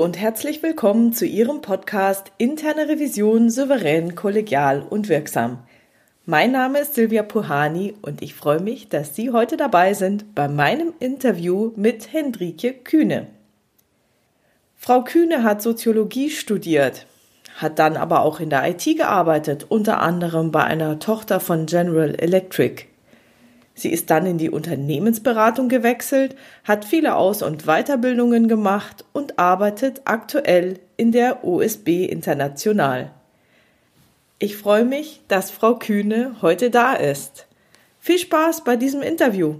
Und herzlich willkommen zu Ihrem Podcast Interne Revision souverän, kollegial und wirksam. Mein Name ist Silvia Puhani und ich freue mich, dass Sie heute dabei sind bei meinem Interview mit Hendrike Kühne. Frau Kühne hat Soziologie studiert, hat dann aber auch in der IT gearbeitet, unter anderem bei einer Tochter von General Electric. Sie ist dann in die Unternehmensberatung gewechselt, hat viele Aus- und Weiterbildungen gemacht und arbeitet aktuell in der OSB International. Ich freue mich, dass Frau Kühne heute da ist. Viel Spaß bei diesem Interview.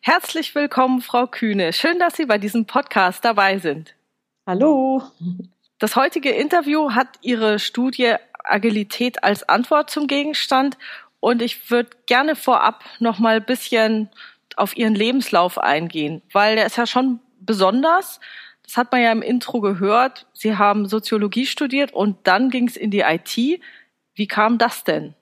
Herzlich willkommen, Frau Kühne. Schön, dass Sie bei diesem Podcast dabei sind. Hallo. Das heutige Interview hat Ihre Studie Agilität als Antwort zum Gegenstand und ich würde gerne vorab noch mal ein bisschen auf Ihren Lebenslauf eingehen, weil der ist ja schon besonders. Das hat man ja im Intro gehört. Sie haben Soziologie studiert und dann ging es in die IT. Wie kam das denn?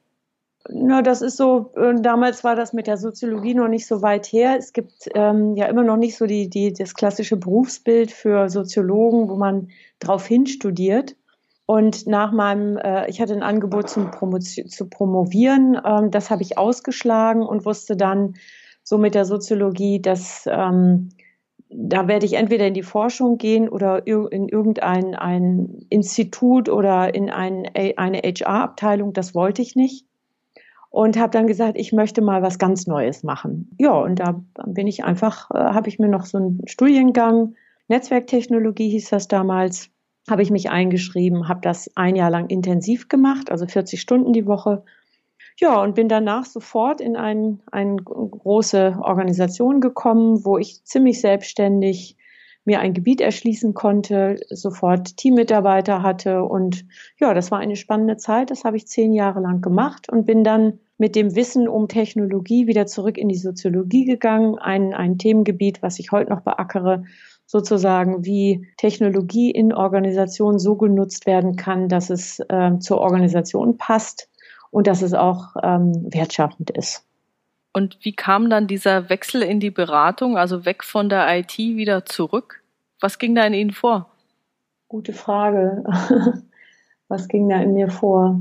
Na, das ist so, äh, damals war das mit der Soziologie noch nicht so weit her. Es gibt ähm, ja immer noch nicht so die, die, das klassische Berufsbild für Soziologen, wo man drauf hin studiert. Und nach meinem, äh, ich hatte ein Angebot zum Promotion, zu promovieren, ähm, das habe ich ausgeschlagen und wusste dann so mit der Soziologie, dass ähm, da werde ich entweder in die Forschung gehen oder in irgendein ein Institut oder in ein, eine HR-Abteilung. Das wollte ich nicht und habe dann gesagt, ich möchte mal was ganz Neues machen. Ja, und da bin ich einfach, äh, habe ich mir noch so einen Studiengang, Netzwerktechnologie hieß das damals, habe ich mich eingeschrieben, habe das ein Jahr lang intensiv gemacht, also 40 Stunden die Woche. Ja, und bin danach sofort in ein, eine große Organisation gekommen, wo ich ziemlich selbstständig mir ein Gebiet erschließen konnte, sofort Teammitarbeiter hatte und ja, das war eine spannende Zeit. Das habe ich zehn Jahre lang gemacht und bin dann mit dem Wissen um Technologie wieder zurück in die Soziologie gegangen, ein, ein Themengebiet, was ich heute noch beackere, sozusagen, wie Technologie in Organisationen so genutzt werden kann, dass es äh, zur Organisation passt und dass es auch ähm, wertschaffend ist. Und wie kam dann dieser Wechsel in die Beratung, also weg von der IT wieder zurück? Was ging da in Ihnen vor? Gute Frage. Was ging da in mir vor?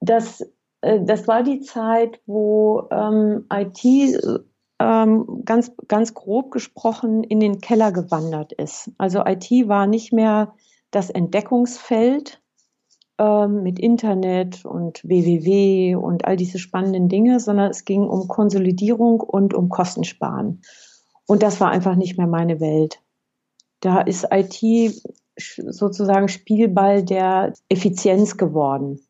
Das, äh, das war die Zeit, wo ähm, IT ähm, ganz, ganz grob gesprochen in den Keller gewandert ist. Also IT war nicht mehr das Entdeckungsfeld, ähm, mit Internet und WWW und all diese spannenden Dinge, sondern es ging um Konsolidierung und um Kostensparen. Und das war einfach nicht mehr meine Welt. Da ist IT sozusagen Spielball der Effizienz geworden.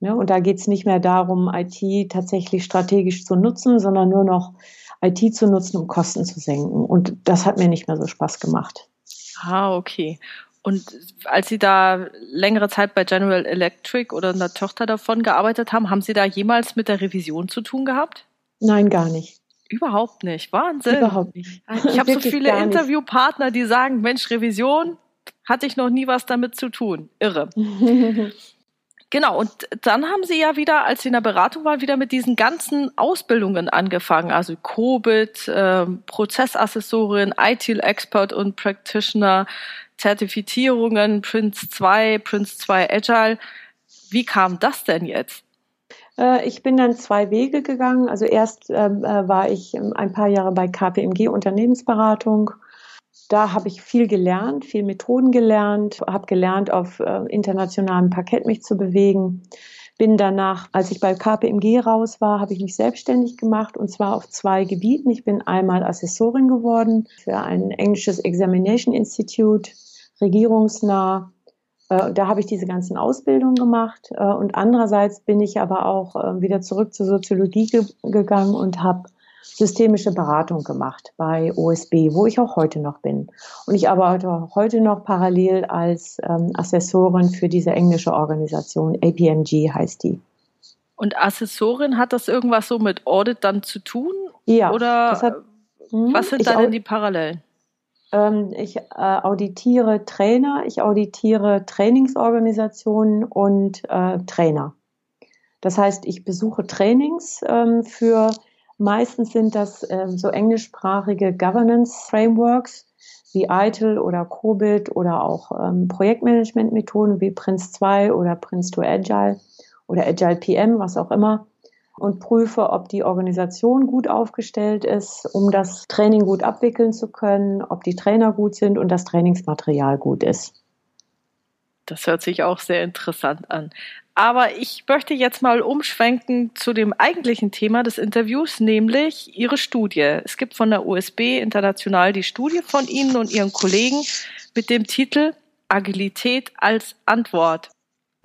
Ne? Und da geht es nicht mehr darum, IT tatsächlich strategisch zu nutzen, sondern nur noch IT zu nutzen, um Kosten zu senken. Und das hat mir nicht mehr so Spaß gemacht. Ah, okay. Und als Sie da längere Zeit bei General Electric oder einer Tochter davon gearbeitet haben, haben Sie da jemals mit der Revision zu tun gehabt? Nein, gar nicht. Überhaupt nicht. Wahnsinn. Überhaupt nicht. Ich habe so viele Interviewpartner, die sagen, Mensch, Revision hatte ich noch nie was damit zu tun. Irre. Genau, und dann haben Sie ja wieder, als Sie in der Beratung waren, wieder mit diesen ganzen Ausbildungen angefangen. Also COBIT, äh, Prozessassessorin, IT-Expert und Practitioner, Zertifizierungen, Prince 2, Prince 2 Agile. Wie kam das denn jetzt? Äh, ich bin dann zwei Wege gegangen. Also erst ähm, äh, war ich ein paar Jahre bei KPMG Unternehmensberatung. Da habe ich viel gelernt, viel Methoden gelernt, habe gelernt, auf äh, internationalem Parkett mich zu bewegen. Bin danach, als ich bei KPMG raus war, habe ich mich selbstständig gemacht und zwar auf zwei Gebieten. Ich bin einmal Assessorin geworden für ein englisches Examination Institute regierungsnah. Äh, da habe ich diese ganzen Ausbildungen gemacht. Äh, und andererseits bin ich aber auch äh, wieder zurück zur Soziologie ge gegangen und habe systemische Beratung gemacht bei OSB, wo ich auch heute noch bin. Und ich arbeite heute noch parallel als ähm, Assessorin für diese englische Organisation. APMG heißt die. Und Assessorin hat das irgendwas so mit Audit dann zu tun? Ja. Oder hat, hm, was sind da denn die Parallelen? Ähm, ich äh, auditiere Trainer, ich auditiere Trainingsorganisationen und äh, Trainer. Das heißt, ich besuche Trainings ähm, für Meistens sind das äh, so englischsprachige Governance Frameworks wie ITIL oder COBIT oder auch ähm, Projektmanagement-Methoden wie Prince 2 oder Prince 2 Agile oder Agile PM, was auch immer und prüfe, ob die Organisation gut aufgestellt ist, um das Training gut abwickeln zu können, ob die Trainer gut sind und das Trainingsmaterial gut ist. Das hört sich auch sehr interessant an. Aber ich möchte jetzt mal umschwenken zu dem eigentlichen Thema des Interviews, nämlich Ihre Studie. Es gibt von der USB international die Studie von Ihnen und Ihren Kollegen mit dem Titel Agilität als Antwort.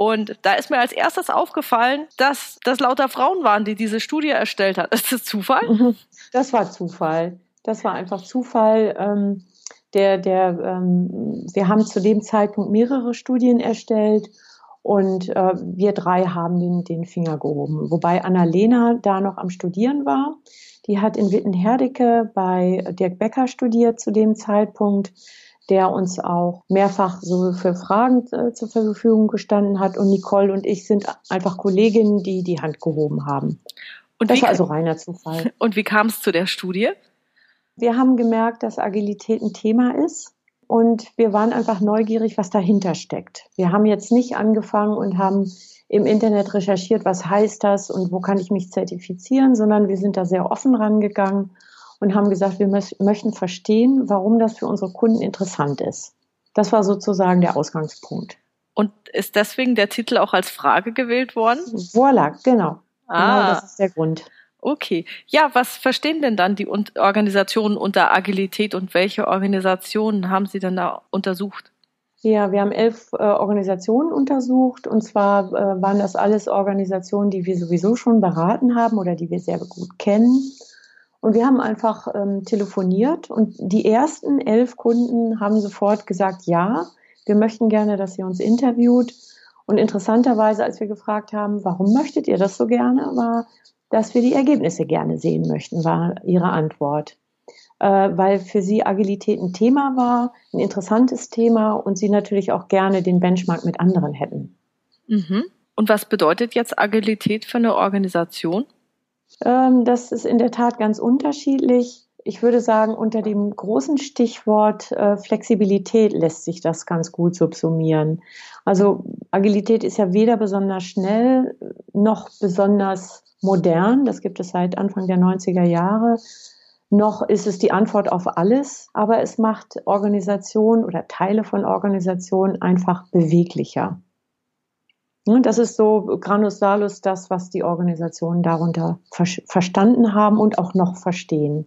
Und da ist mir als erstes aufgefallen, dass das lauter Frauen waren, die diese Studie erstellt hat. Ist das Zufall? Mhm. Das war Zufall. Das war einfach Zufall. Ähm, der, der, ähm, wir haben zu dem Zeitpunkt mehrere Studien erstellt und äh, wir drei haben den, den Finger gehoben. Wobei Annalena da noch am Studieren war. Die hat in Wittenherdecke bei Dirk Becker studiert zu dem Zeitpunkt der uns auch mehrfach so für Fragen äh, zur Verfügung gestanden hat. Und Nicole und ich sind einfach Kolleginnen, die die Hand gehoben haben. Und das war also reiner Zufall. Und wie kam es zu der Studie? Wir haben gemerkt, dass Agilität ein Thema ist. Und wir waren einfach neugierig, was dahinter steckt. Wir haben jetzt nicht angefangen und haben im Internet recherchiert, was heißt das und wo kann ich mich zertifizieren, sondern wir sind da sehr offen rangegangen und haben gesagt, wir möchten verstehen, warum das für unsere Kunden interessant ist. Das war sozusagen der Ausgangspunkt. Und ist deswegen der Titel auch als Frage gewählt worden? Voilà, genau. Ah. Genau, das ist der Grund. Okay. Ja, was verstehen denn dann die Organisationen unter Agilität und welche Organisationen haben Sie denn da untersucht? Ja, wir haben elf äh, Organisationen untersucht und zwar äh, waren das alles Organisationen, die wir sowieso schon beraten haben oder die wir sehr gut kennen. Und wir haben einfach ähm, telefoniert und die ersten elf Kunden haben sofort gesagt, ja, wir möchten gerne, dass ihr uns interviewt. Und interessanterweise, als wir gefragt haben, warum möchtet ihr das so gerne, war, dass wir die Ergebnisse gerne sehen möchten, war ihre Antwort. Äh, weil für sie Agilität ein Thema war, ein interessantes Thema und sie natürlich auch gerne den Benchmark mit anderen hätten. Mhm. Und was bedeutet jetzt Agilität für eine Organisation? Ähm, das ist in der Tat ganz unterschiedlich. Ich würde sagen, unter dem großen Stichwort äh, Flexibilität lässt sich das ganz gut subsumieren. Also Agilität ist ja weder besonders schnell noch besonders modern. Das gibt es seit Anfang der 90er Jahre. Noch ist es die Antwort auf alles, aber es macht Organisationen oder Teile von Organisationen einfach beweglicher. Ne, das ist so Granus Salus das, was die Organisationen darunter ver verstanden haben und auch noch verstehen.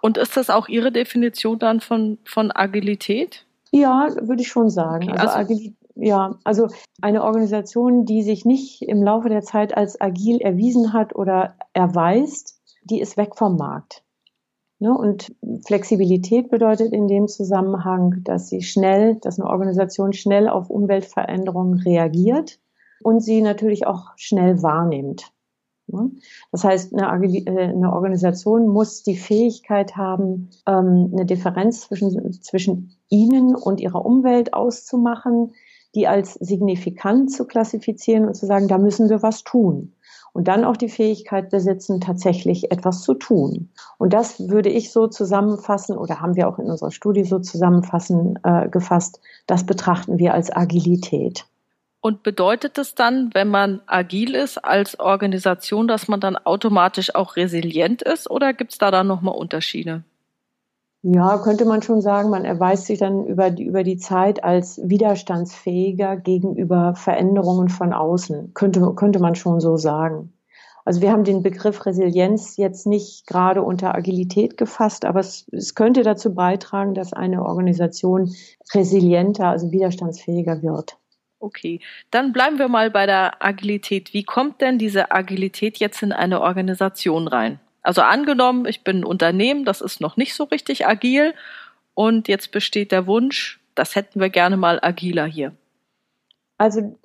Und ist das auch Ihre Definition dann von, von Agilität? Ja, würde ich schon sagen. Okay, also, also ja, also eine Organisation, die sich nicht im Laufe der Zeit als agil erwiesen hat oder erweist, die ist weg vom Markt. Ne? Und Flexibilität bedeutet in dem Zusammenhang, dass sie schnell, dass eine Organisation schnell auf Umweltveränderungen reagiert und sie natürlich auch schnell wahrnimmt. Das heißt, eine, äh, eine, Organisation muss die Fähigkeit haben, ähm, eine Differenz zwischen, zwischen ihnen und ihrer Umwelt auszumachen, die als signifikant zu klassifizieren und zu sagen, da müssen wir was tun. Und dann auch die Fähigkeit besitzen, tatsächlich etwas zu tun. Und das würde ich so zusammenfassen oder haben wir auch in unserer Studie so zusammenfassen äh, gefasst. Das betrachten wir als Agilität. Und bedeutet es dann, wenn man agil ist als Organisation, dass man dann automatisch auch resilient ist oder gibt es da dann nochmal Unterschiede? Ja, könnte man schon sagen, man erweist sich dann über die, über die Zeit als widerstandsfähiger gegenüber Veränderungen von außen. Könnte, könnte man schon so sagen. Also wir haben den Begriff Resilienz jetzt nicht gerade unter Agilität gefasst, aber es, es könnte dazu beitragen, dass eine Organisation resilienter, also widerstandsfähiger wird. Okay, dann bleiben wir mal bei der Agilität. Wie kommt denn diese Agilität jetzt in eine Organisation rein? Also angenommen, ich bin ein Unternehmen, das ist noch nicht so richtig agil und jetzt besteht der Wunsch, das hätten wir gerne mal agiler hier. Also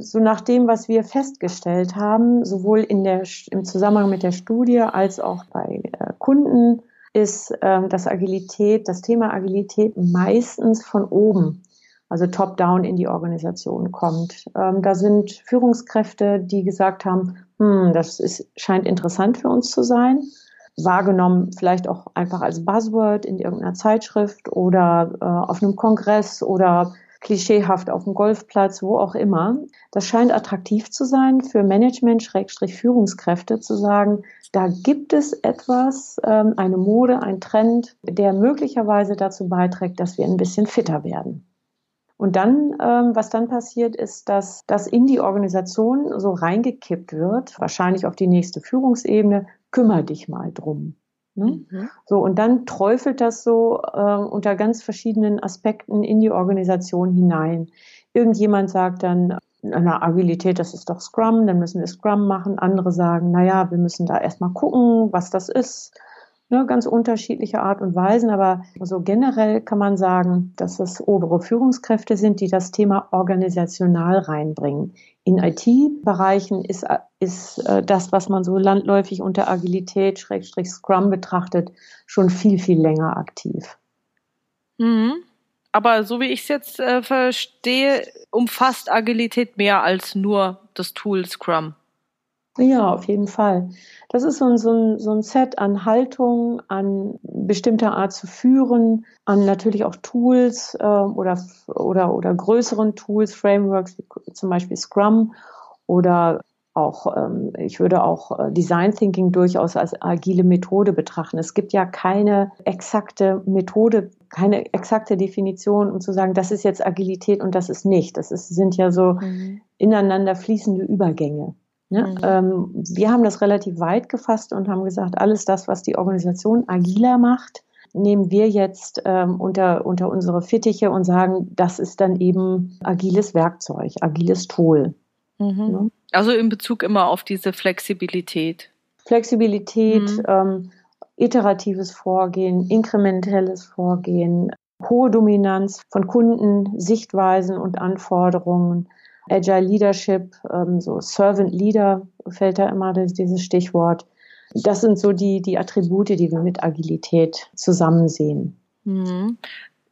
so nach dem, was wir festgestellt haben, sowohl in der, im Zusammenhang mit der Studie als auch bei äh, Kunden, ist das Agilität, das Thema Agilität meistens von oben also top-down in die Organisation kommt. Ähm, da sind Führungskräfte, die gesagt haben, hm, das ist, scheint interessant für uns zu sein. wahrgenommen, vielleicht auch einfach als Buzzword in irgendeiner Zeitschrift oder äh, auf einem Kongress oder klischeehaft auf dem Golfplatz, wo auch immer. Das scheint attraktiv zu sein für Management-Führungskräfte zu sagen, da gibt es etwas, ähm, eine Mode, ein Trend, der möglicherweise dazu beiträgt, dass wir ein bisschen fitter werden. Und dann, ähm, was dann passiert, ist, dass das in die Organisation so reingekippt wird, wahrscheinlich auf die nächste Führungsebene, kümmer dich mal drum. Ne? Mhm. So, und dann träufelt das so äh, unter ganz verschiedenen Aspekten in die Organisation hinein. Irgendjemand sagt dann, na, Agilität, das ist doch Scrum, dann müssen wir Scrum machen. Andere sagen, naja, wir müssen da erstmal gucken, was das ist ne, ganz unterschiedliche Art und Weisen, aber so generell kann man sagen, dass es obere Führungskräfte sind, die das Thema organisational reinbringen. In IT-Bereichen ist, ist äh, das, was man so landläufig unter Agilität, Schrägstrich Scrum betrachtet, schon viel, viel länger aktiv. Mhm. Aber so wie ich es jetzt äh, verstehe, umfasst Agilität mehr als nur das Tool Scrum. Ja, auf jeden Fall. Das ist so ein, so ein, so ein Set an Haltung, an bestimmter Art zu führen, an natürlich auch Tools äh, oder, oder, oder größeren Tools, Frameworks wie zum Beispiel Scrum oder auch, ähm, ich würde auch äh, Design Thinking durchaus als agile Methode betrachten. Es gibt ja keine exakte Methode, keine exakte Definition, um zu sagen, das ist jetzt Agilität und das ist nicht. Das ist, sind ja so mhm. ineinander fließende Übergänge. Ne? Mhm. Ähm, wir haben das relativ weit gefasst und haben gesagt, alles das, was die Organisation agiler macht, nehmen wir jetzt ähm, unter, unter unsere Fittiche und sagen, das ist dann eben agiles Werkzeug, agiles Tool. Mhm. Ne? Also in Bezug immer auf diese Flexibilität. Flexibilität, mhm. ähm, iteratives Vorgehen, inkrementelles Vorgehen, hohe Dominanz von Kunden, Sichtweisen und Anforderungen, Agile Leadership, ähm, so Servant Leader fällt da immer dieses Stichwort. Das sind so die, die Attribute, die wir mit Agilität zusammen sehen. Mhm.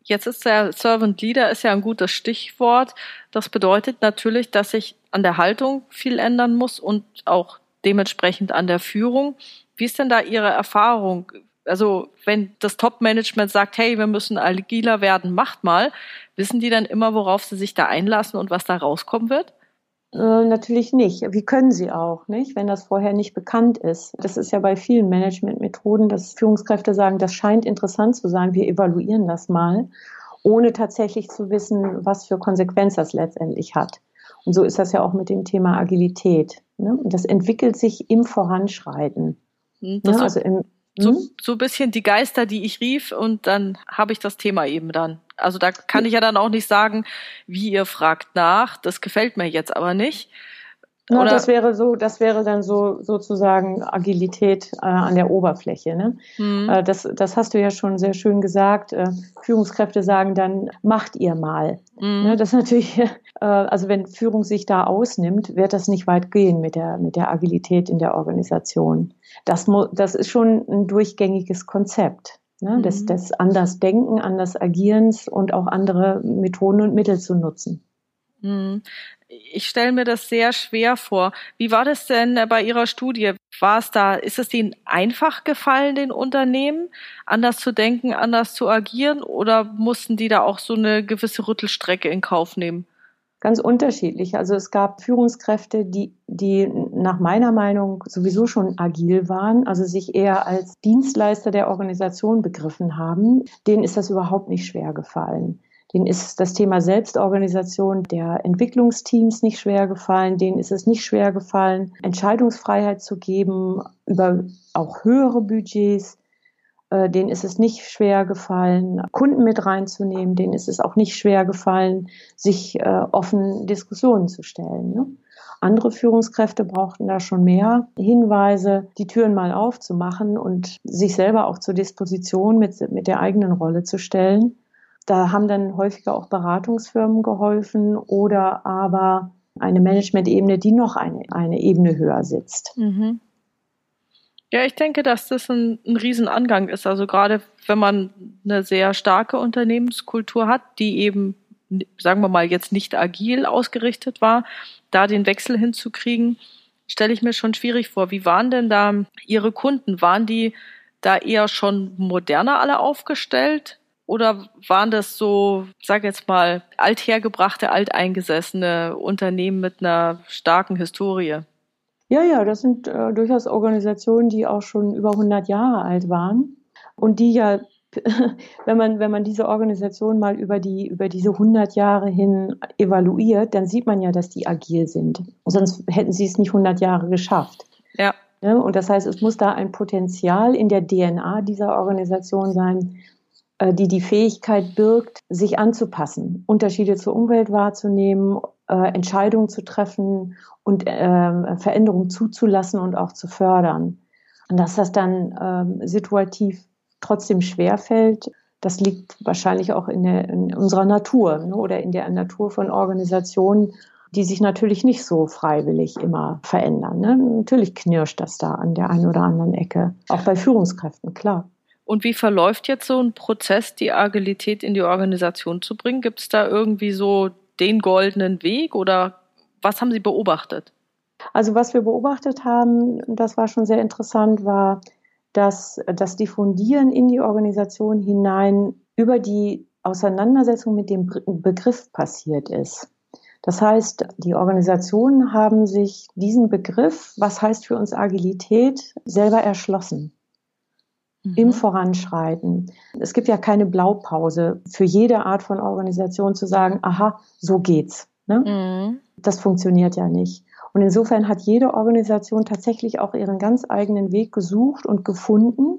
Jetzt ist der Servant Leader ist ja ein gutes Stichwort. Das bedeutet natürlich, dass sich an der Haltung viel ändern muss und auch dementsprechend an der Führung. Wie ist denn da Ihre Erfahrung? Also, wenn das Top-Management sagt, hey, wir müssen agiler werden, macht mal, Wissen die dann immer, worauf sie sich da einlassen und was da rauskommen wird? Äh, natürlich nicht. Wie können sie auch, nicht, wenn das vorher nicht bekannt ist? Das ist ja bei vielen Managementmethoden, dass Führungskräfte sagen, das scheint interessant zu sein, wir evaluieren das mal, ohne tatsächlich zu wissen, was für Konsequenz das letztendlich hat. Und so ist das ja auch mit dem Thema Agilität. Ne? Und das entwickelt sich im Voranschreiten. Hm, ne? Also im, so, hm? so ein bisschen die Geister, die ich rief, und dann habe ich das Thema eben dann. Also da kann ich ja dann auch nicht sagen, wie ihr fragt nach, das gefällt mir jetzt aber nicht. Na, das wäre so, das wäre dann so sozusagen Agilität äh, an der Oberfläche. Ne? Mhm. Äh, das, das hast du ja schon sehr schön gesagt. Äh, Führungskräfte sagen dann, macht ihr mal. Mhm. Ne? Das ist natürlich, äh, also wenn Führung sich da ausnimmt, wird das nicht weit gehen mit der, mit der Agilität in der Organisation. Das, das ist schon ein durchgängiges Konzept. Ne? Mhm. Des, des anders Denken, anders Agierens und auch andere Methoden und Mittel zu nutzen. Ich stelle mir das sehr schwer vor. Wie war das denn bei Ihrer Studie? War es da, ist es Ihnen einfach gefallen, den Unternehmen anders zu denken, anders zu agieren oder mussten die da auch so eine gewisse Rüttelstrecke in Kauf nehmen? Ganz unterschiedlich. Also es gab Führungskräfte, die, die nach meiner Meinung sowieso schon agil waren, also sich eher als Dienstleister der Organisation begriffen haben. Denen ist das überhaupt nicht schwer gefallen. Denen ist das Thema Selbstorganisation der Entwicklungsteams nicht schwer gefallen. Denen ist es nicht schwer gefallen, Entscheidungsfreiheit zu geben über auch höhere Budgets. Äh, denen ist es nicht schwer gefallen, Kunden mit reinzunehmen. Denen ist es auch nicht schwer gefallen, sich äh, offen Diskussionen zu stellen. Ne? Andere Führungskräfte brauchten da schon mehr Hinweise, die Türen mal aufzumachen und sich selber auch zur Disposition mit, mit der eigenen Rolle zu stellen. Da haben dann häufiger auch Beratungsfirmen geholfen oder aber eine Management-Ebene, die noch eine, eine Ebene höher sitzt. Mhm. Ja, ich denke, dass das ein, ein Riesenangang ist. Also gerade wenn man eine sehr starke Unternehmenskultur hat, die eben, sagen wir mal, jetzt nicht agil ausgerichtet war, da den Wechsel hinzukriegen, stelle ich mir schon schwierig vor. Wie waren denn da Ihre Kunden? Waren die da eher schon moderner alle aufgestellt? Oder waren das so, sag jetzt mal, althergebrachte, alteingesessene Unternehmen mit einer starken Historie? Ja, ja, das sind äh, durchaus Organisationen, die auch schon über 100 Jahre alt waren und die ja, wenn man, wenn man diese Organisation mal über die, über diese 100 Jahre hin evaluiert, dann sieht man ja, dass die agil sind. Sonst hätten sie es nicht 100 Jahre geschafft. Ja. ja und das heißt, es muss da ein Potenzial in der DNA dieser Organisation sein, die die Fähigkeit birgt, sich anzupassen, Unterschiede zur Umwelt wahrzunehmen, äh, Entscheidungen zu treffen und äh, Veränderungen zuzulassen und auch zu fördern. Und dass das dann ähm, situativ trotzdem schwerfällt, das liegt wahrscheinlich auch in, der, in unserer Natur ne, oder in der Natur von Organisationen, die sich natürlich nicht so freiwillig immer verändern. Ne? Natürlich knirscht das da an der einen oder anderen Ecke, auch bei Führungskräften, klar. Und wie verläuft jetzt so ein Prozess, die Agilität in die Organisation zu bringen? Gibt es da irgendwie so den goldenen Weg oder was haben Sie beobachtet? Also was wir beobachtet haben, das war schon sehr interessant, war, dass das Diffundieren in die Organisation hinein über die Auseinandersetzung mit dem Begriff passiert ist. Das heißt, die Organisationen haben sich diesen Begriff, was heißt für uns Agilität, selber erschlossen mhm. im Voranschreiten. Es gibt ja keine Blaupause für jede Art von Organisation zu sagen, aha, so geht's. Ne? Mhm. Das funktioniert ja nicht. Und insofern hat jede Organisation tatsächlich auch ihren ganz eigenen Weg gesucht und gefunden.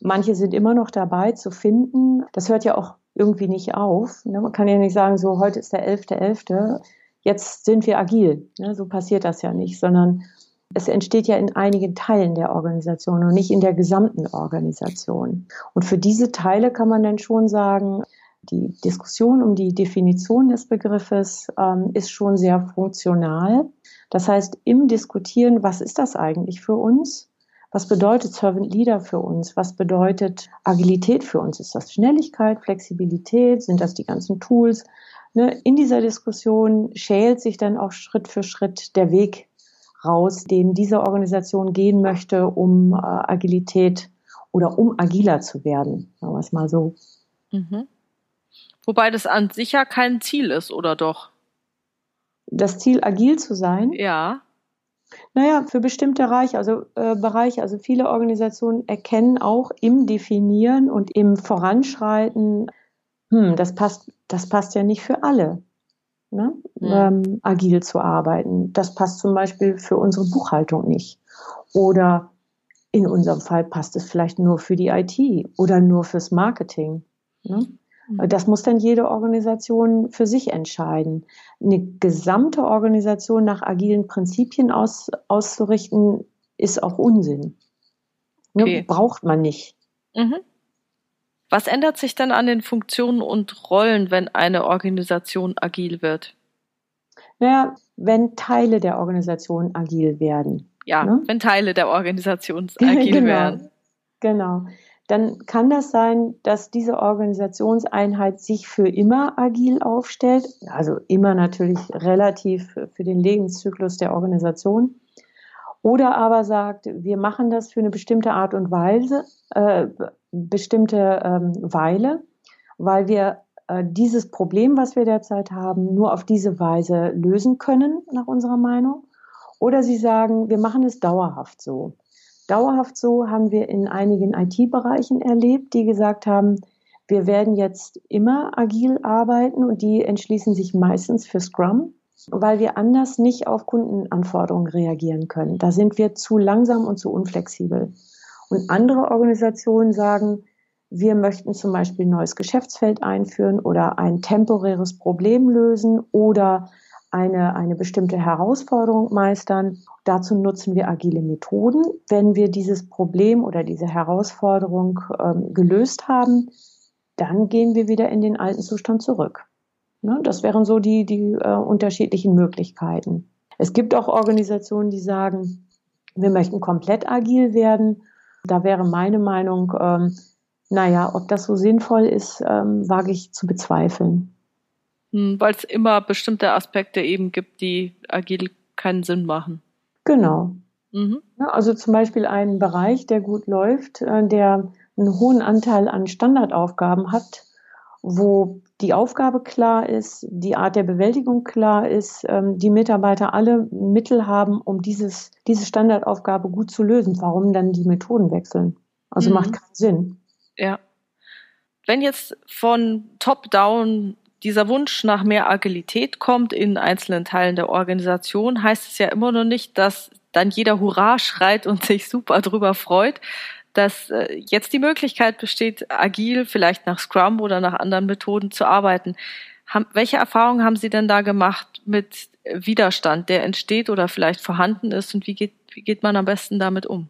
Manche sind immer noch dabei zu finden. Das hört ja auch irgendwie nicht auf. Ne? Man kann ja nicht sagen, so heute ist der 11.11., .11., jetzt sind wir agil. Ne? So passiert das ja nicht, sondern es entsteht ja in einigen Teilen der Organisation und nicht in der gesamten Organisation. Und für diese Teile kann man dann schon sagen, die Diskussion um die Definition des Begriffes ähm, ist schon sehr funktional. Das heißt, im Diskutieren, was ist das eigentlich für uns? Was bedeutet Servant Leader für uns? Was bedeutet Agilität für uns? Ist das Schnelligkeit, Flexibilität? Sind das die ganzen Tools? Ne? In dieser Diskussion schält sich dann auch Schritt für Schritt der Weg raus, den diese Organisation gehen möchte, um äh, Agilität oder um agiler zu werden. Sagen wir es mal so. Mhm. Wobei das an sich ja kein Ziel ist, oder doch? Das Ziel, agil zu sein? Ja. Naja, für bestimmte Bereiche, also äh, Bereiche, also viele Organisationen erkennen auch im Definieren und im Voranschreiten, hm, das passt, das passt ja nicht für alle ne, mhm. ähm, agil zu arbeiten. Das passt zum Beispiel für unsere Buchhaltung nicht. Oder in unserem Fall passt es vielleicht nur für die IT oder nur fürs Marketing. Ne? Mhm. Das muss dann jede Organisation für sich entscheiden. Eine gesamte Organisation nach agilen Prinzipien aus, auszurichten, ist auch Unsinn. Ne, okay. Braucht man nicht. Mhm. Was ändert sich dann an den Funktionen und Rollen, wenn eine Organisation agil wird? Naja, wenn Teile der Organisation agil werden. Ja, ne? wenn Teile der Organisation agil genau, werden. Genau. Dann kann das sein, dass diese Organisationseinheit sich für immer agil aufstellt. Also immer natürlich relativ für den Lebenszyklus der Organisation. Oder aber sagt, wir machen das für eine bestimmte Art und Weise, äh, bestimmte ähm, Weile, weil wir äh, dieses Problem, was wir derzeit haben, nur auf diese Weise lösen können, nach unserer Meinung. Oder sie sagen, wir machen es dauerhaft so. Dauerhaft so haben wir in einigen IT-Bereichen erlebt, die gesagt haben, wir werden jetzt immer agil arbeiten und die entschließen sich meistens für Scrum, weil wir anders nicht auf Kundenanforderungen reagieren können. Da sind wir zu langsam und zu unflexibel. Und andere Organisationen sagen, wir möchten zum Beispiel ein neues Geschäftsfeld einführen oder ein temporäres Problem lösen oder eine, eine bestimmte Herausforderung meistern. Dazu nutzen wir agile Methoden. Wenn wir dieses Problem oder diese Herausforderung ähm, gelöst haben, dann gehen wir wieder in den alten Zustand zurück. Ne? Das wären so die, die äh, unterschiedlichen Möglichkeiten. Es gibt auch Organisationen, die sagen, wir möchten komplett agil werden da wäre meine Meinung, ähm, naja, ob das so sinnvoll ist, ähm, wage ich zu bezweifeln. Hm, Weil es immer bestimmte Aspekte eben gibt, die agil keinen Sinn machen. Genau. Mhm. Also zum Beispiel ein Bereich, der gut läuft, äh, der einen hohen Anteil an Standardaufgaben hat, wo die Aufgabe klar ist, die Art der Bewältigung klar ist, ähm, die Mitarbeiter alle Mittel haben, um dieses, diese Standardaufgabe gut zu lösen. Warum dann die Methoden wechseln? Also mhm. macht keinen Sinn. Ja. Wenn jetzt von Top-Down dieser Wunsch nach mehr Agilität kommt in einzelnen Teilen der Organisation, heißt es ja immer noch nicht, dass dann jeder Hurra schreit und sich super drüber freut, dass äh, jetzt die Möglichkeit besteht, agil, vielleicht nach Scrum oder nach anderen Methoden zu arbeiten. Welche Erfahrungen haben Sie denn da gemacht mit Widerstand, der entsteht oder vielleicht vorhanden ist und wie geht, wie geht man am besten damit um?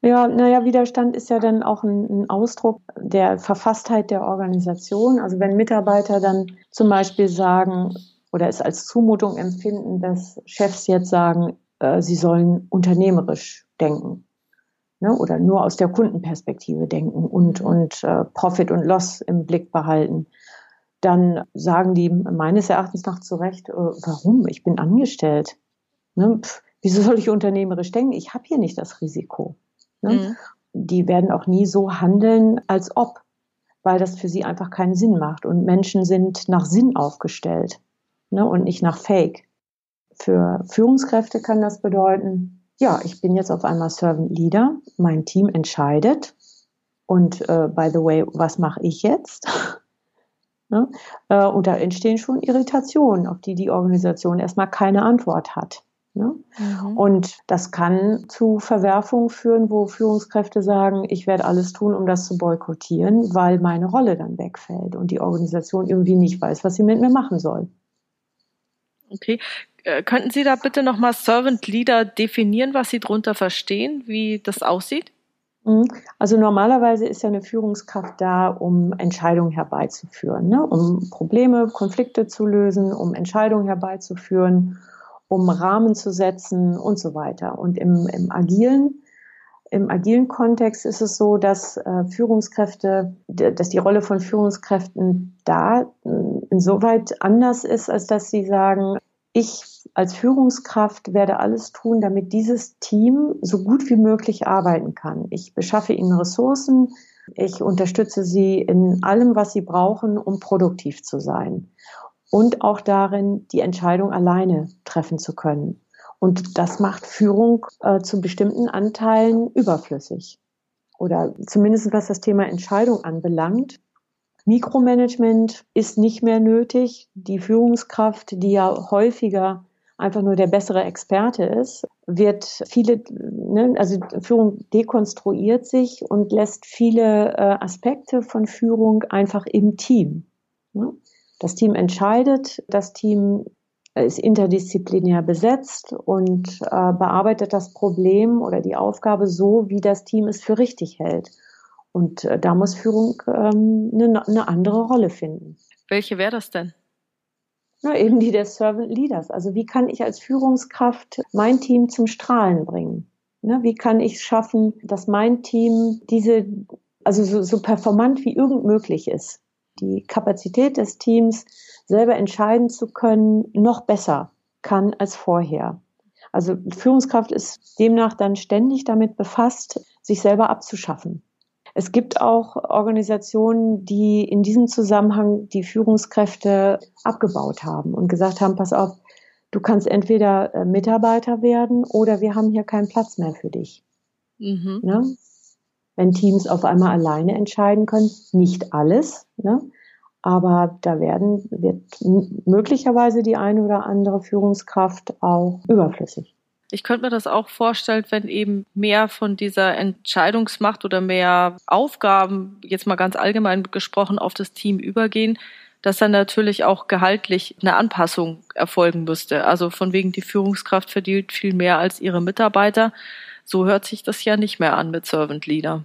Ja, naja, Widerstand ist ja dann auch ein, ein, Ausdruck der Verfasstheit der Organisation. Also wenn Mitarbeiter dann zum Beispiel sagen oder es als Zumutung empfinden, dass Chefs jetzt sagen, äh, sie sollen unternehmerisch denken ne, oder nur aus der Kundenperspektive denken und, mhm. und äh, Profit und Loss im Blick behalten, dann sagen die meines Erachtens nach zu Recht, äh, warum? Ich bin angestellt. Ne? Pff, wieso soll ich unternehmerisch denken? Ich habe hier nicht das Risiko. Ne? Mhm. Die werden auch nie so handeln, als ob, weil das für sie einfach keinen Sinn macht. Und Menschen sind nach Sinn aufgestellt ne? und nicht nach Fake. Für Führungskräfte kann das bedeuten, ja, ich bin jetzt auf einmal Servant Leader, mein Team entscheidet und äh, by the way, was mache ich jetzt? ne? äh, und da entstehen schon Irritationen, auf die die Organisation erstmal keine Antwort hat. Ne? Mhm. Und das kann zu Verwerfungen führen, wo Führungskräfte sagen, ich werde alles tun, um das zu boykottieren, weil meine Rolle dann wegfällt und die Organisation irgendwie nicht weiß, was sie mit mir machen soll. Okay. Äh, könnten Sie da bitte nochmal Servant Leader definieren, was Sie darunter verstehen, wie das aussieht? Mhm. Also normalerweise ist ja eine Führungskraft da, um Entscheidungen herbeizuführen, ne? um Probleme, Konflikte zu lösen, um Entscheidungen herbeizuführen, um Rahmen zu setzen und so weiter. Und im, im agilen im agilen Kontext ist es so, dass äh, Führungskräfte, dass die Rolle von Führungskräften da insoweit anders ist, als dass sie sagen, ich als Führungskraft werde alles tun, damit dieses Team so gut wie möglich arbeiten kann. Ich beschaffe ihnen Ressourcen, ich unterstütze sie in allem, was sie brauchen, um produktiv zu sein. Und auch darin, die Entscheidung alleine treffen zu können. Und das macht Führung äh, zu bestimmten Anteilen überflüssig. Oder zumindest was das Thema Entscheidung anbelangt, Mikromanagement ist nicht mehr nötig. Die Führungskraft, die ja häufiger einfach nur der bessere Experte ist, wird viele, ne, also Führung dekonstruiert sich und lässt viele äh, Aspekte von Führung einfach im Team. Ne? Das Team entscheidet, das Team ist interdisziplinär besetzt und äh, bearbeitet das Problem oder die Aufgabe so, wie das Team es für richtig hält. Und äh, da muss Führung ähm, eine, eine andere Rolle finden. Welche wäre das denn? Na, eben die des Servant Leaders. Also wie kann ich als Führungskraft mein Team zum Strahlen bringen? Ne, wie kann ich es schaffen, dass mein Team diese, also so, so performant wie irgend möglich ist, die Kapazität des Teams selber entscheiden zu können, noch besser kann als vorher. Also Führungskraft ist demnach dann ständig damit befasst, sich selber abzuschaffen. Es gibt auch Organisationen, die in diesem Zusammenhang die Führungskräfte abgebaut haben und gesagt haben, pass auf, du kannst entweder äh, Mitarbeiter werden oder wir haben hier keinen Platz mehr für dich. Mhm. Ne? Wenn Teams auf einmal alleine entscheiden können, nicht alles, ne? aber da werden, wird möglicherweise die eine oder andere Führungskraft auch überflüssig. Ich könnte mir das auch vorstellen, wenn eben mehr von dieser Entscheidungsmacht oder mehr Aufgaben, jetzt mal ganz allgemein gesprochen, auf das Team übergehen, dass dann natürlich auch gehaltlich eine Anpassung erfolgen müsste. Also von wegen die Führungskraft verdient viel mehr als ihre Mitarbeiter. So hört sich das ja nicht mehr an mit Servant Leader.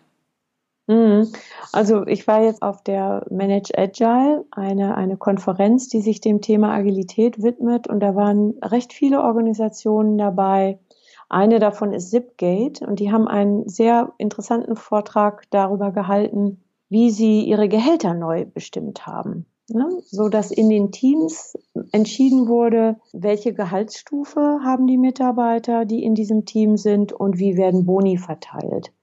Mhm. Also ich war jetzt auf der Manage Agile, eine, eine Konferenz, die sich dem Thema Agilität widmet und da waren recht viele Organisationen dabei. Eine davon ist Zipgate und die haben einen sehr interessanten Vortrag darüber gehalten, wie sie ihre Gehälter neu bestimmt haben. ne? so dass in den Teams entschieden wurde, welche Gehaltsstufe haben die Mitarbeiter, die in diesem Team sind und wie werden Boni verteilt.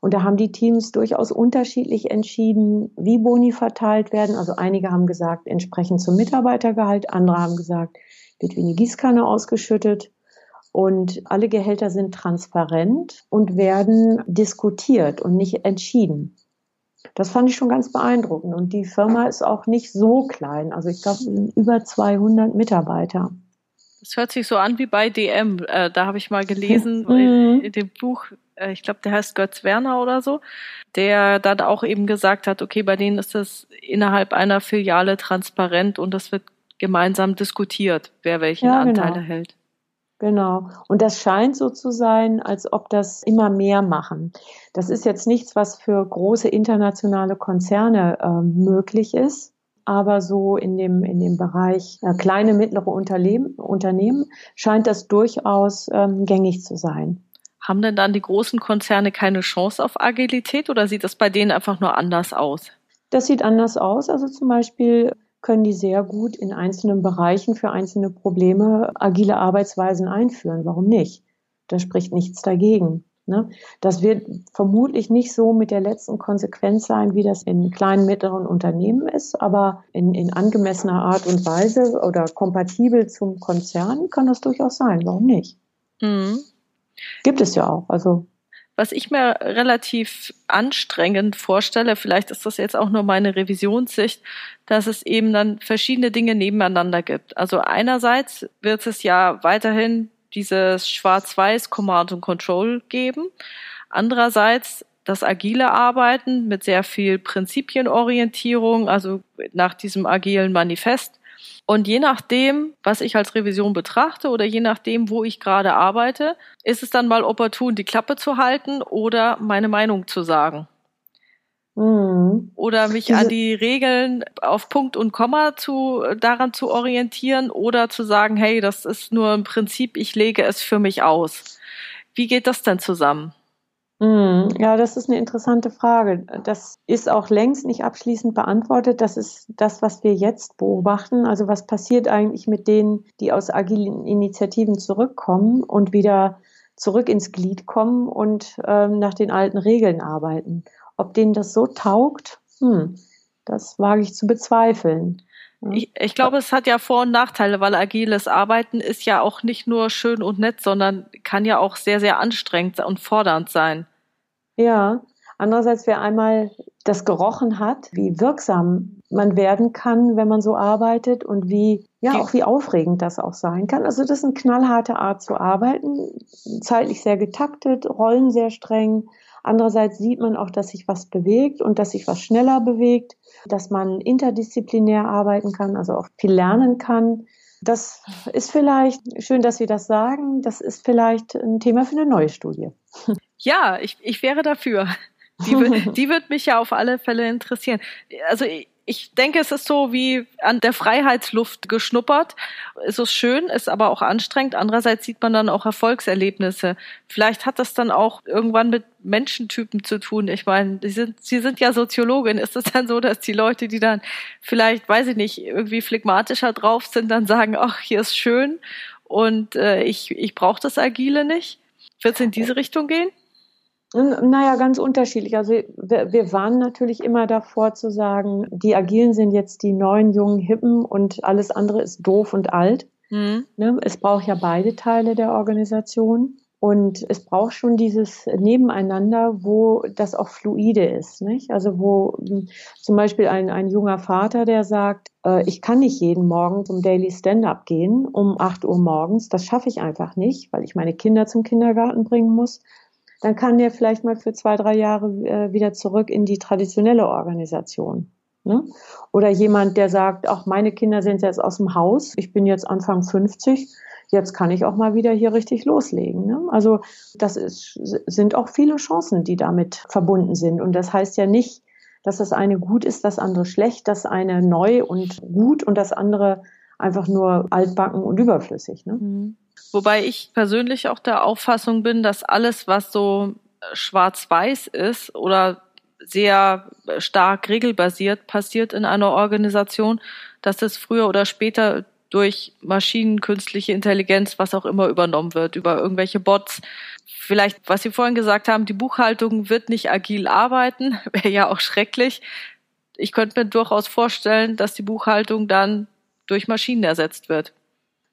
Und da haben die Teams durchaus unterschiedlich entschieden, wie Boni verteilt werden. Also einige haben gesagt, entsprechend zum Mitarbeitergehalt, andere haben gesagt, wird wie eine Gießkanne ausgeschüttet. Und alle Gehälter sind transparent und werden diskutiert und nicht entschieden. Das fand ich schon ganz beeindruckend. Und die Firma ist auch nicht so klein. Also ich glaube, über 200 Mitarbeiter. Das hört sich so an wie bei DM. Äh, da habe ich mal gelesen in, mhm. in dem Buch, ich glaube, der heißt Götz Werner oder so, der dann auch eben gesagt hat, okay, bei denen ist das innerhalb einer Filiale transparent und das wird gemeinsam diskutiert, wer welchen ja, genau. Anteile hält. Genau. Und das scheint so zu sein, als ob das immer mehr machen. Das ist jetzt nichts, was für große internationale Konzerne äh, möglich ist. Aber so in dem, in dem Bereich äh, kleine, mittlere Unternehmen, Unternehmen scheint das durchaus ähm, gängig zu sein. Haben denn dann die großen Konzerne keine Chance auf Agilität oder sieht das bei denen einfach nur anders aus? Das sieht anders aus. Also zum Beispiel können die sehr gut in einzelnen Bereichen für einzelne Probleme agile Arbeitsweisen einführen. Warum nicht? Da spricht nichts dagegen. Ne? Das wird vermutlich nicht so mit der letzten Konsequenz sein, wie das in kleinen, mittleren Unternehmen ist, aber in, in angemessener Art und Weise oder kompatibel zum Konzern kann das durchaus sein. Warum nicht? Mhm. Gibt es ja auch. Also was ich mir relativ anstrengend vorstelle, vielleicht ist das jetzt auch nur meine Revisionssicht, dass es eben dann verschiedene Dinge nebeneinander gibt. Also einerseits wird es ja weiterhin dieses Schwarz-Weiß Command and Control geben. Andererseits das agile Arbeiten mit sehr viel Prinzipienorientierung, also nach diesem agilen Manifest. Und je nachdem, was ich als Revision betrachte oder je nachdem, wo ich gerade arbeite, ist es dann mal opportun, die Klappe zu halten oder meine Meinung zu sagen. Mhm. Oder mich Diese an die Regeln auf Punkt und Komma zu, daran zu orientieren oder zu sagen, hey, das ist nur ein Prinzip, ich lege es für mich aus. Wie geht das denn zusammen? Mhm. Ja, das ist eine interessante Frage. Das ist auch längst nicht abschließend beantwortet. Das ist das, was wir jetzt beobachten. Also was passiert eigentlich mit denen, die aus agilen Initiativen zurückkommen und wieder zurück ins Glied kommen und ähm, nach den alten Regeln arbeiten. Ob denen das so taugt, hm, das wage ich zu bezweifeln. Ich, ich glaube, es hat ja Vor- und Nachteile, weil agiles Arbeiten ist ja auch nicht nur schön und nett, sondern kann ja auch sehr, sehr anstrengend und fordernd sein. Ja, andererseits, wer einmal das gerochen hat, wie wirksam man werden kann, wenn man so arbeitet und wie, ja, auch wie aufregend das auch sein kann. Also das ist eine knallharte Art zu arbeiten, zeitlich sehr getaktet, Rollen sehr streng. Andererseits sieht man auch, dass sich was bewegt und dass sich was schneller bewegt dass man interdisziplinär arbeiten kann, also auch viel lernen kann. Das ist vielleicht schön, dass Sie das sagen. Das ist vielleicht ein Thema für eine neue Studie. Ja, ich, ich wäre dafür. Die, die wird mich ja auf alle Fälle interessieren. Also ich denke, es ist so wie an der Freiheitsluft geschnuppert. Es ist schön, ist aber auch anstrengend. Andererseits sieht man dann auch Erfolgserlebnisse. Vielleicht hat das dann auch irgendwann mit Menschentypen zu tun. Ich meine, Sie sind, Sie sind ja Soziologin. Ist es dann so, dass die Leute, die dann vielleicht, weiß ich nicht, irgendwie phlegmatischer drauf sind, dann sagen, ach, hier ist schön und äh, ich, ich brauche das Agile nicht? Wird es in diese Richtung gehen? Naja, ganz unterschiedlich. Also wir, wir waren natürlich immer davor zu sagen, die Agilen sind jetzt die neuen, jungen, hippen und alles andere ist doof und alt. Mhm. Ne? Es braucht ja beide Teile der Organisation. Und es braucht schon dieses Nebeneinander, wo das auch fluide ist. Nicht? Also wo hm, zum Beispiel ein, ein junger Vater, der sagt, äh, ich kann nicht jeden Morgen zum Daily Stand-up gehen um 8 Uhr morgens. Das schaffe ich einfach nicht, weil ich meine Kinder zum Kindergarten bringen muss dann kann der vielleicht mal für zwei, drei Jahre äh, wieder zurück in die traditionelle Organisation. Ne? Oder jemand, der sagt, auch meine Kinder sind jetzt aus dem Haus, ich bin jetzt Anfang 50, jetzt kann ich auch mal wieder hier richtig loslegen. Ne? Also das ist, sind auch viele Chancen, die damit verbunden sind. Und das heißt ja nicht, dass das eine gut ist, das andere schlecht, das eine neu und gut und das andere einfach nur altbacken und überflüssig. Ne? Mhm. Wobei ich persönlich auch der Auffassung bin, dass alles, was so schwarz-weiß ist oder sehr stark regelbasiert passiert in einer Organisation, dass es früher oder später durch Maschinen, künstliche Intelligenz, was auch immer übernommen wird, über irgendwelche Bots. Vielleicht, was Sie vorhin gesagt haben, die Buchhaltung wird nicht agil arbeiten, wäre ja auch schrecklich. Ich könnte mir durchaus vorstellen, dass die Buchhaltung dann durch Maschinen ersetzt wird.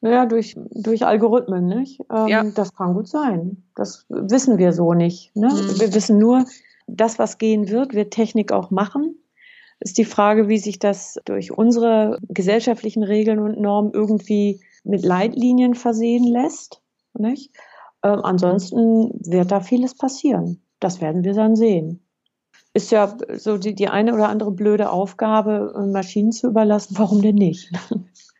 Ja, durch, durch Algorithmen, nicht? Ähm, ja. Das kann gut sein. Das wissen wir so nicht. Ne? Mhm. Wir wissen nur, das, was gehen wird, wird Technik auch machen ist die Frage, wie sich das durch unsere gesellschaftlichen Regeln und Normen irgendwie mit Leitlinien versehen lässt. Nicht? Ähm, ansonsten wird da vieles passieren. Das werden wir dann sehen. Ist ja so die, die eine oder andere blöde Aufgabe, äh, Maschinen zu überlassen. Warum denn nicht?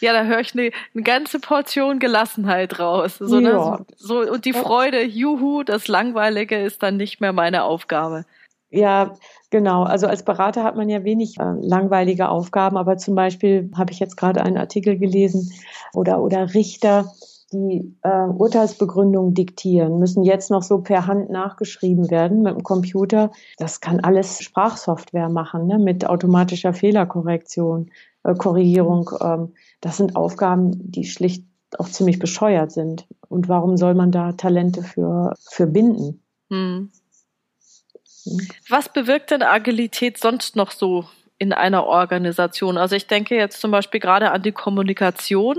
Ja, da höre ich eine, eine ganze Portion Gelassenheit raus. So, ne? ja. ne? so, und die Freude, juhu, das Langweilige ist dann nicht mehr meine Aufgabe. Ja, genau. Also als Berater hat man ja wenig äh, langweilige Aufgaben, aber zum Beispiel habe ich jetzt gerade einen Artikel gelesen oder, oder Richter, die äh, Urteilsbegründungen diktieren, müssen jetzt noch so per Hand nachgeschrieben werden mit dem Computer. Das kann alles Sprachsoftware machen, ne? mit automatischer Fehlerkorrektion, Korrigierung. Ähm, das sind Aufgaben, die schlicht auch ziemlich bescheuert sind. Und warum soll man da Talente für, für binden? Hm. Was bewirkt denn Agilität sonst noch so in einer Organisation? Also ich denke jetzt zum Beispiel gerade an die Kommunikation.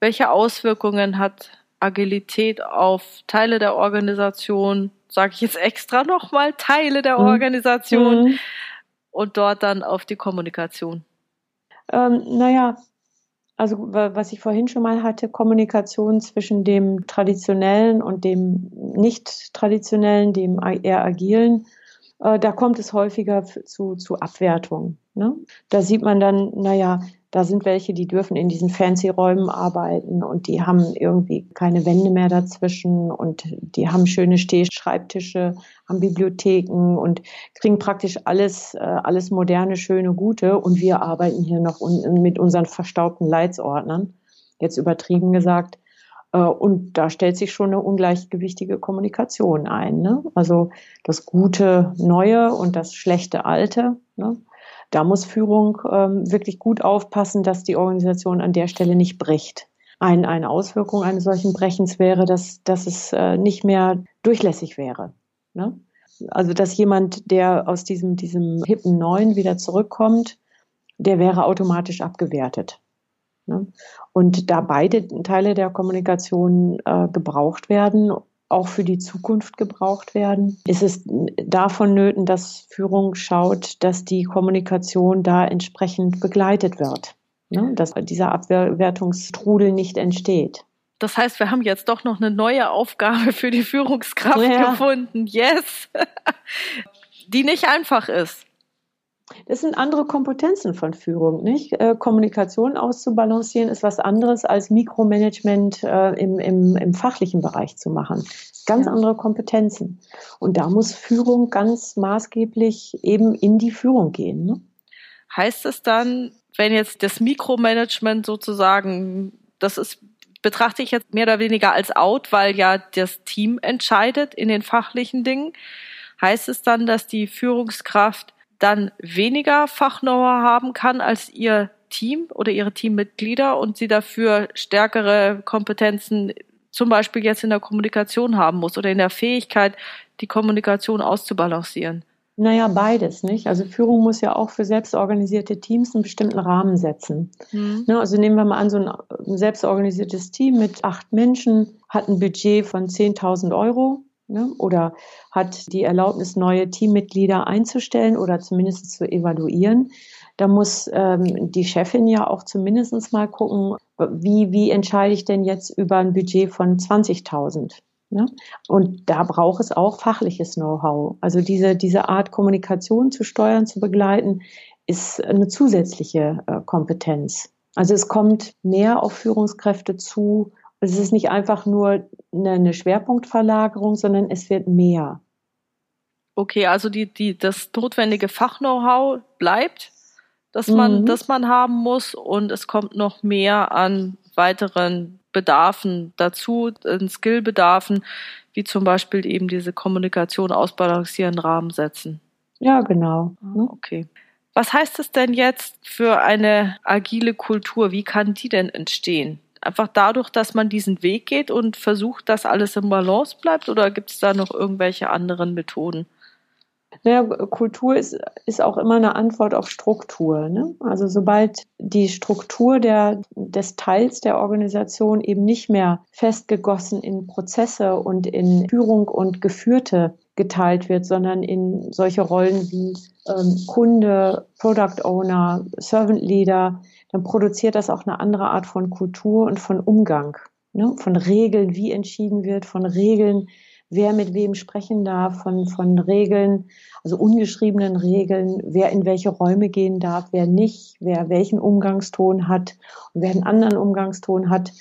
Welche Auswirkungen hat Agilität auf Teile der Organisation? Sage ich jetzt extra nochmal Teile der mhm. Organisation mhm. und dort dann auf die Kommunikation? Ähm, naja, also was ich vorhin schon mal hatte, Kommunikation zwischen dem traditionellen und dem nicht traditionellen, dem eher agilen äh, da kommt es häufiger zu, zu Abwertung. Ne? Da sieht man dann, naja, da sind welche, die dürfen in diesen fancy Räumen arbeiten und die haben irgendwie keine Wände mehr dazwischen und die haben schöne Stehschreibtische, haben Bibliotheken und kriegen praktisch alles, äh, alles moderne, schöne, gute und wir arbeiten hier noch mit unseren verstaubten Leitsordnern, jetzt übertrieben gesagt. Äh, und da stellt sich schon eine ungleichgewichtige Kommunikation ein. Ne? Also das gute Neue und das schlechte Alte. Ne? Da muss Führung ähm, wirklich gut aufpassen, dass die Organisation an der Stelle nicht bricht. Ein, eine Auswirkung eines solchen Brechens wäre, dass, dass es äh, nicht mehr durchlässig wäre. Ne? Also dass jemand, der aus diesem, diesem hippen Neuen wieder zurückkommt, der wäre automatisch abgewertet. Ne? Und da beide Teile der Kommunikation äh, gebraucht werden, auch für die Zukunft gebraucht werden, ist es davon nöten, dass Führung schaut, dass die Kommunikation da entsprechend begleitet wird, ne? dass dieser Abwertungstrudel nicht entsteht. Das heißt, wir haben jetzt doch noch eine neue Aufgabe für die Führungskraft ja. gefunden. Yes! die nicht einfach ist. Das sind andere Kompetenzen von Führung, nicht? Äh, Kommunikation auszubalancieren ist was anderes als Mikromanagement äh, im, im, im fachlichen Bereich zu machen. Ganz ja. andere Kompetenzen. Und da muss Führung ganz maßgeblich eben in die Führung gehen. Ne? Heißt es dann, wenn jetzt das Mikromanagement sozusagen, das ist betrachte ich jetzt mehr oder weniger als out, weil ja das Team entscheidet in den fachlichen Dingen. Heißt es dann, dass die Führungskraft dann weniger Fachknow-how haben kann als ihr Team oder ihre Teammitglieder und sie dafür stärkere Kompetenzen zum Beispiel jetzt in der Kommunikation haben muss oder in der Fähigkeit, die Kommunikation auszubalancieren? Naja, beides, nicht? Also Führung muss ja auch für selbstorganisierte Teams einen bestimmten Rahmen setzen. Mhm. Ne, also nehmen wir mal an, so ein selbstorganisiertes Team mit acht Menschen hat ein Budget von 10.000 Euro ne? oder hat die Erlaubnis, neue Teammitglieder einzustellen oder zumindest zu evaluieren. Da muss ähm, die Chefin ja auch zumindest mal gucken, wie, wie entscheide ich denn jetzt über ein Budget von 20.000? Ne? Und da braucht es auch fachliches Know-how. Also diese, diese Art Kommunikation zu steuern, zu begleiten, ist eine zusätzliche äh, Kompetenz. Also es kommt mehr auf Führungskräfte zu es ist nicht einfach nur eine Schwerpunktverlagerung, sondern es wird mehr. Okay, also die, die, das notwendige Fachknow-how bleibt, das man, mhm. das man haben muss und es kommt noch mehr an weiteren Bedarfen dazu, Skillbedarfen, wie zum Beispiel eben diese Kommunikation ausbalancieren, Rahmen setzen. Ja, genau. Ah, okay. Was heißt es denn jetzt für eine agile Kultur? Wie kann die denn entstehen? Einfach dadurch, dass man diesen Weg geht und versucht, dass alles im Balance bleibt oder gibt es da noch irgendwelche anderen Methoden? Naja, Kultur ist, ist auch immer eine Antwort auf Struktur. Ne? Also sobald die Struktur der, des Teils der Organisation eben nicht mehr festgegossen in Prozesse und in Führung und Geführte geteilt wird, sondern in solche Rollen wie ähm, Kunde, Product Owner, Servant Leader, dann produziert das auch eine andere Art von Kultur und von Umgang, ne? von Regeln, wie entschieden wird, von Regeln, wer mit wem sprechen darf, von, von Regeln, also ungeschriebenen Regeln, wer in welche Räume gehen darf, wer nicht, wer welchen Umgangston hat und wer einen anderen Umgangston hat.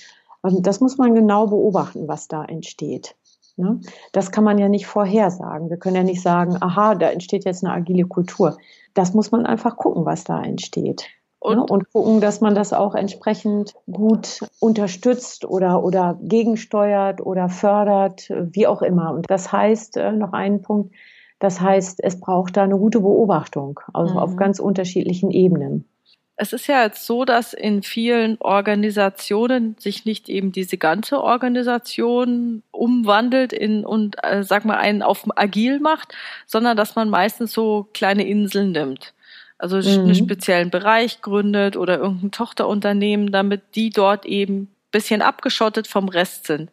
Ähm, das muss man genau beobachten, was da entsteht. Ne? Das kann man ja nicht vorhersagen. Wir können ja nicht sagen, aha, da entsteht jetzt eine agile Kultur. Das muss man einfach gucken, was da entsteht. Und, ne? und gucken, dass man das auch entsprechend gut unterstützt oder, oder gegensteuert oder fördert, wie auch immer. Und das heißt, äh, noch einen Punkt, das heißt, es braucht da eine gute Beobachtung, also mhm. auf ganz unterschiedlichen Ebenen. Es ist ja jetzt so, dass in vielen Organisationen sich nicht eben diese ganze Organisation umwandelt in und äh, sag mal einen auf agil macht, sondern dass man meistens so kleine Inseln nimmt. Also mhm. einen speziellen Bereich gründet oder irgendein Tochterunternehmen, damit die dort eben bisschen abgeschottet vom Rest sind.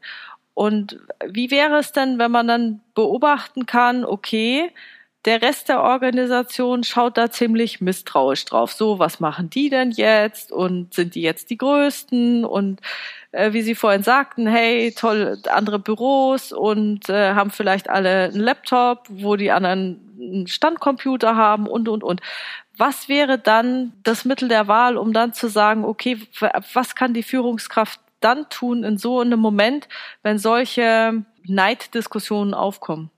Und wie wäre es denn, wenn man dann beobachten kann, okay, der Rest der Organisation schaut da ziemlich misstrauisch drauf. So, was machen die denn jetzt? Und sind die jetzt die Größten? Und äh, wie Sie vorhin sagten, hey, toll, andere Büros und äh, haben vielleicht alle einen Laptop, wo die anderen einen Standcomputer haben und, und, und. Was wäre dann das Mittel der Wahl, um dann zu sagen, okay, was kann die Führungskraft dann tun in so einem Moment, wenn solche Neiddiskussionen aufkommen?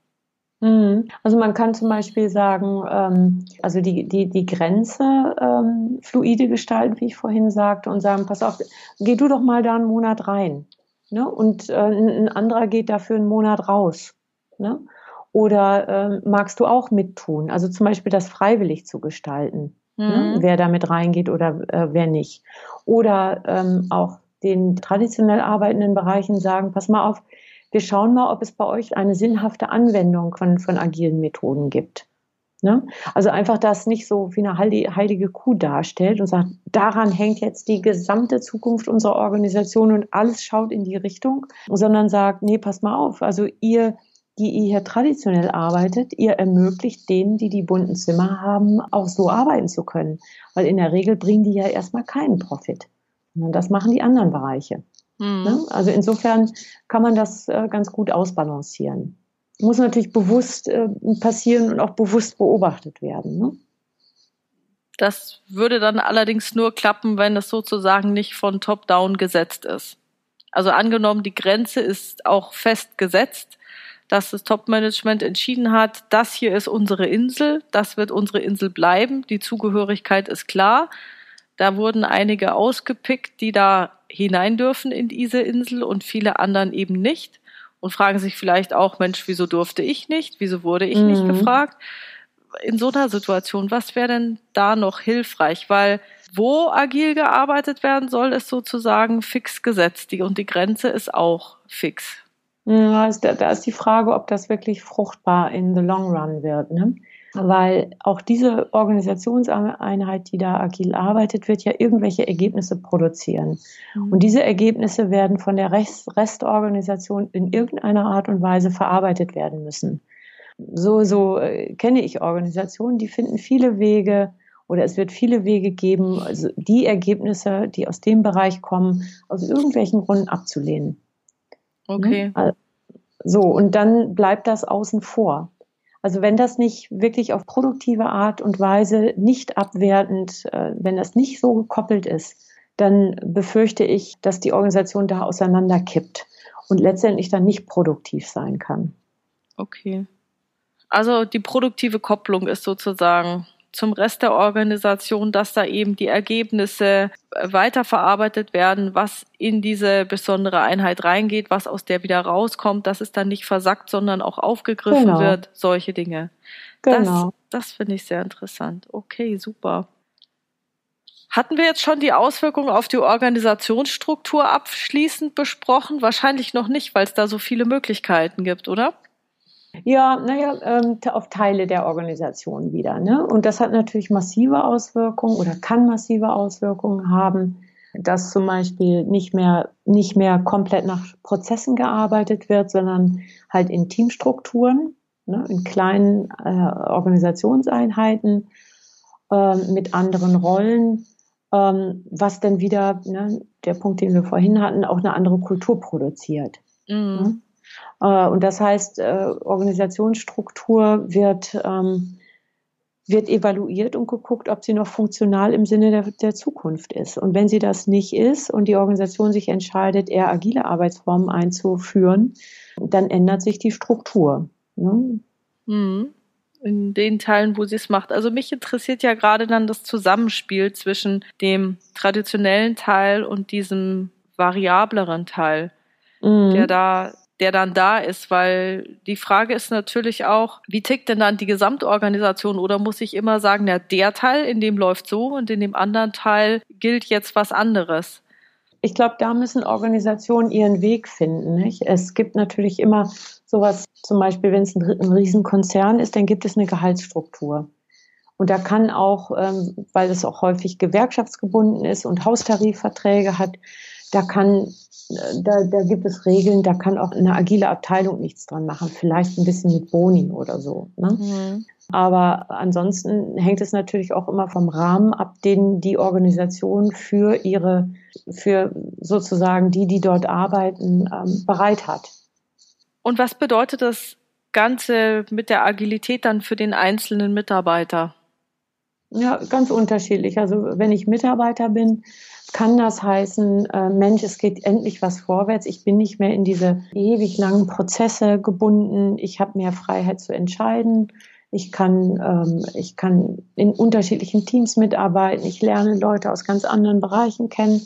Mhm. Also man kann zum Beispiel sagen, ähm, also die, die, die Grenze ähm, fluide gestalten, wie ich vorhin sagte, und sagen, pass auf, geh du doch mal da einen Monat rein. Ne? Und äh, ein anderer geht dafür einen Monat raus. Ne? Oder äh, magst du auch mittun? Also zum Beispiel das freiwillig zu gestalten, ne? mhm. ne? wer da mit reingeht oder äh, wer nicht. Oder ähm, auch den traditionell arbeitenden Bereichen sagen, pass mal auf, wir schauen mal, ob es bei euch eine sinnhafte Anwendung von, von agilen Methoden gibt. Ne? Also einfach das nicht so wie eine heilige Kuh darstellt und sagt, daran hängt jetzt die gesamte Zukunft unserer Organisation und alles schaut in die Richtung, sondern sagt, nee, pass mal auf, also ihr, die ihr hier traditionell arbeitet, ihr ermöglicht denen, die die bunten Zimmer haben, auch so arbeiten zu können. Weil in der Regel bringen die ja erstmal keinen Profit. Und das machen die anderen Bereiche. Mhm. Ne? Also insofern kann man das äh, ganz gut ausbalancieren. Muss natürlich bewusst äh, passieren und auch bewusst beobachtet werden. Ne? Das würde dann allerdings nur klappen, wenn es sozusagen nicht von Top-Down gesetzt ist. Also angenommen, die Grenze ist auch festgesetzt, dass das Top-Management entschieden hat, das hier ist unsere Insel, das wird unsere Insel bleiben, die Zugehörigkeit ist klar. Da wurden einige ausgepickt, die da hinein dürfen in diese Insel und viele anderen eben nicht und fragen sich vielleicht auch, Mensch, wieso durfte ich nicht? Wieso wurde ich mhm. nicht gefragt? In so einer Situation, was wäre denn da noch hilfreich? Weil wo agil gearbeitet werden soll, ist sozusagen fix gesetzt und die Grenze ist auch fix. Ja, da ist die Frage, ob das wirklich fruchtbar in the long run wird. Ne? Weil auch diese Organisationseinheit, die da agil arbeitet, wird ja irgendwelche Ergebnisse produzieren. Mhm. Und diese Ergebnisse werden von der Rest Restorganisation in irgendeiner Art und Weise verarbeitet werden müssen. So, so äh, kenne ich Organisationen, die finden viele Wege oder es wird viele Wege geben, also die Ergebnisse, die aus dem Bereich kommen, aus irgendwelchen Gründen abzulehnen. Okay. So, und dann bleibt das außen vor. Also wenn das nicht wirklich auf produktive Art und Weise, nicht abwertend, äh, wenn das nicht so gekoppelt ist, dann befürchte ich, dass die Organisation da auseinanderkippt und letztendlich dann nicht produktiv sein kann. Okay. Also die produktive Kopplung ist sozusagen zum Rest der Organisation, dass da eben die Ergebnisse äh, weiterverarbeitet werden, was in diese besondere Einheit reingeht, was aus der wieder rauskommt, dass es dann nicht versackt, sondern auch aufgegriffen genau. wird, solche Dinge. Genau. Das das finde ich sehr interessant. Okay, super. Hatten wir jetzt schon die Auswirkungen auf die Organisationsstruktur abschließend besprochen? Wahrscheinlich noch nicht, weil es da so viele Möglichkeiten gibt, oder? Ja, naja, ähm, auf Teile der Organisation wieder. Ne? Und das hat natürlich massive Auswirkungen oder kann massive Auswirkungen haben, dass zum Beispiel nicht mehr, nicht mehr komplett nach Prozessen gearbeitet wird, sondern halt in Teamstrukturen, ne? in kleinen äh, Organisationseinheiten äh, mit anderen Rollen ähm, was dann wieder, ne, der Punkt, den wir vorhin hatten, auch eine andere Kultur produziert. Mhm. Äh, und das heißt, äh, Organisationsstruktur wird, ähm, wird evaluiert und geguckt, ob sie noch funktional im Sinne der, der Zukunft ist. Und wenn sie das nicht ist und die Organisation sich entscheidet, eher agile Arbeitsformen einzuführen, dann ändert sich die Struktur. Ne? Mhm in den Teilen, wo sie es macht. Also mich interessiert ja gerade dann das Zusammenspiel zwischen dem traditionellen Teil und diesem variableren Teil, mhm. der da der dann da ist, weil die Frage ist natürlich auch, wie tickt denn dann die Gesamtorganisation oder muss ich immer sagen, ja, der Teil, in dem läuft so und in dem anderen Teil gilt jetzt was anderes? Ich glaube, da müssen Organisationen ihren Weg finden. Nicht? Es gibt natürlich immer sowas, zum Beispiel, wenn es ein, ein Riesenkonzern ist, dann gibt es eine Gehaltsstruktur. Und da kann auch, ähm, weil es auch häufig gewerkschaftsgebunden ist und Haustarifverträge hat, da kann, äh, da, da gibt es Regeln, da kann auch eine agile Abteilung nichts dran machen. Vielleicht ein bisschen mit Boni oder so. Ne? Mhm. Aber ansonsten hängt es natürlich auch immer vom Rahmen ab, den die Organisation für ihre, für sozusagen die, die dort arbeiten, ähm, bereit hat. Und was bedeutet das Ganze mit der Agilität dann für den einzelnen Mitarbeiter? Ja, ganz unterschiedlich. Also wenn ich Mitarbeiter bin, kann das heißen, äh, Mensch, es geht endlich was vorwärts. Ich bin nicht mehr in diese ewig langen Prozesse gebunden. Ich habe mehr Freiheit zu entscheiden. Ich kann, ähm, ich kann in unterschiedlichen Teams mitarbeiten. Ich lerne Leute aus ganz anderen Bereichen kennen.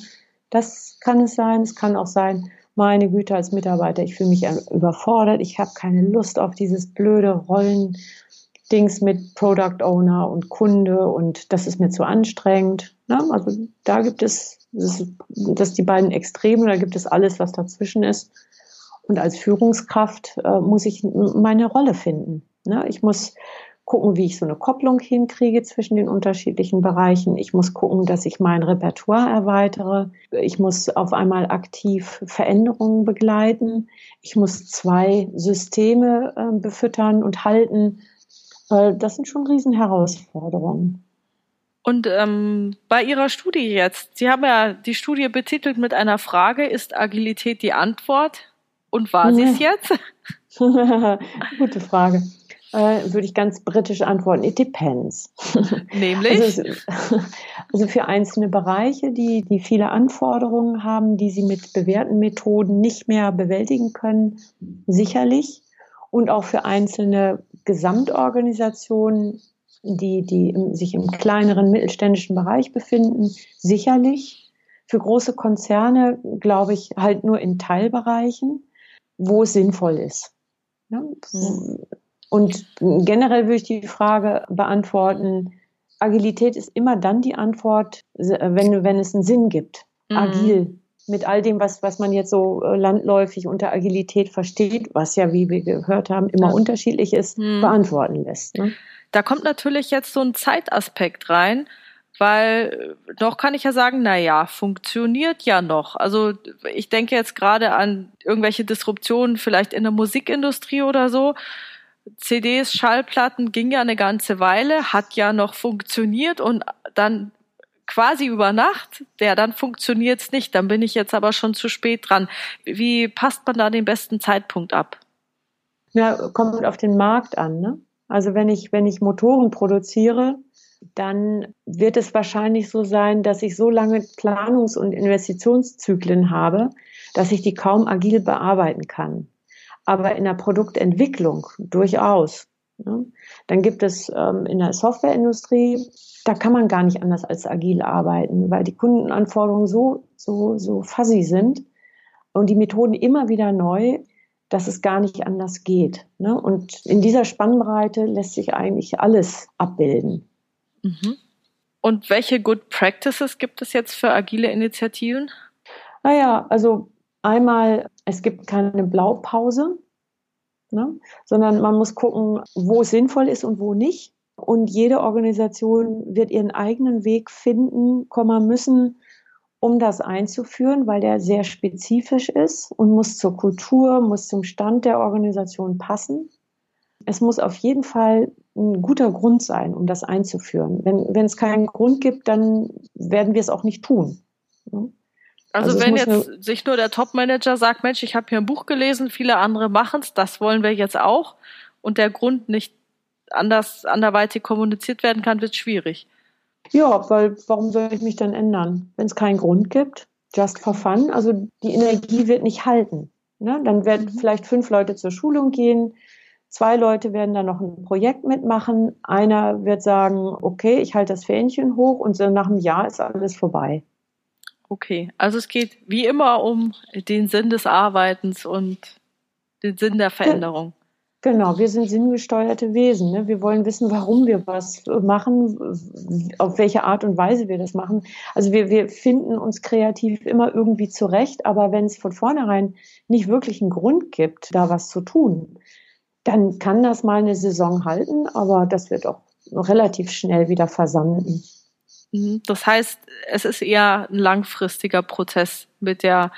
Das kann es sein. Es kann auch sein, meine Güte als Mitarbeiter, ich fühle mich überfordert, ich habe keine Lust auf dieses blöde Rollen-Dings mit Product Owner und Kunde und das ist mir zu anstrengend. Ne? Also da gibt es, das, ist, das die beiden Extreme, da gibt es alles, was dazwischen ist. Und als Führungskraft äh, muss ich meine Rolle finden. Ne? Ich muss gucken, wie ich so eine Kopplung hinkriege zwischen den unterschiedlichen Bereichen. Ich muss gucken, dass ich mein Repertoire erweitere. Ich muss auf einmal aktiv Veränderungen begleiten. Ich muss zwei Systeme äh, befüttern und halten. Äh, das sind schon Riesenherausforderungen. Und ähm, bei Ihrer Studie jetzt, Sie haben ja die Studie betitelt mit einer Frage, ist Agilität die Antwort? Und war sie es jetzt? Gute Frage äh, würde ich ganz britisch antworten, it depends. Nämlich? Also, also, für einzelne Bereiche, die, die viele Anforderungen haben, die sie mit bewährten Methoden nicht mehr bewältigen können, sicherlich. Und auch für einzelne Gesamtorganisationen, die, die im, sich im kleineren mittelständischen Bereich befinden, sicherlich. Für große Konzerne glaube ich halt nur in Teilbereichen, wo es sinnvoll ist. Ja, mhm. Und generell würde ich die Frage beantworten, Agilität ist immer dann die Antwort, wenn, wenn es einen Sinn gibt. Mhm. Agil. Mit all dem, was, was man jetzt so äh, landläufig unter Agilität versteht, was ja, wie wir gehört haben, immer ja. unterschiedlich ist, mhm. beantworten lässt. Ne? Da kommt natürlich jetzt so ein Zeitaspekt rein, weil noch kann ich ja sagen, na ja, funktioniert ja noch. Also ich denke jetzt gerade an irgendwelche Disruptionen vielleicht in der Musikindustrie oder so. CDs, Schallplatten ging ja eine ganze Weile, hat ja noch funktioniert und dann quasi über Nacht, der dann funktioniert es nicht. Dann bin ich jetzt aber schon zu spät dran. Wie passt man da den besten Zeitpunkt ab? Ja, kommt auf den Markt an. Ne? Also wenn ich, wenn ich Motoren produziere, dann wird es wahrscheinlich so sein, dass ich so lange Planungs- und Investitionszyklen habe, dass ich die kaum agil bearbeiten kann aber in der Produktentwicklung durchaus. Ne? Dann gibt es ähm, in der Softwareindustrie, da kann man gar nicht anders als agil arbeiten, weil die Kundenanforderungen so, so, so fuzzy sind und die Methoden immer wieder neu. dass es gar nicht anders geht. Ne? Und in dieser Spannbreite lässt sich eigentlich alles abbilden. Mhm. Und welche Good Practices gibt es jetzt für agile Initiativen? Naja, also einmal, es gibt keine Blaupause, ne? sondern man muss gucken, wo es sinnvoll ist und wo nicht. Und jede Organisation wird ihren eigenen Weg finden, kommen müssen, um das einzuführen, weil der sehr spezifisch ist und muss zur Kultur, muss zum Stand der Organisation passen. Es muss auf jeden Fall ein guter Grund sein, um das einzuführen. Wenn, wenn es keinen Grund gibt, dann werden wir es auch nicht tun. Also, also wenn jetzt sich nur der Topmanager sagt, Mensch, ich habe hier ein Buch gelesen, viele andere machen es, das wollen wir jetzt auch, und der Grund nicht anders anderweitig kommuniziert werden kann, wird es schwierig. Ja, weil warum soll ich mich dann ändern? Wenn es keinen Grund gibt, just for fun, also die Energie wird nicht halten. Ne? Dann werden mhm. vielleicht fünf Leute zur Schulung gehen, zwei Leute werden dann noch ein Projekt mitmachen, einer wird sagen, okay, ich halte das Fähnchen hoch und so nach einem Jahr ist alles vorbei. Okay, also es geht wie immer um den Sinn des Arbeitens und den Sinn der Veränderung. Genau, wir sind sinngesteuerte Wesen. Ne? Wir wollen wissen, warum wir was machen, auf welche Art und Weise wir das machen. Also wir, wir finden uns kreativ immer irgendwie zurecht, aber wenn es von vornherein nicht wirklich einen Grund gibt, da was zu tun, dann kann das mal eine Saison halten, aber das wird auch relativ schnell wieder versanden. Mhm. Das heißt, es ist eher ein langfristiger Prozess mit der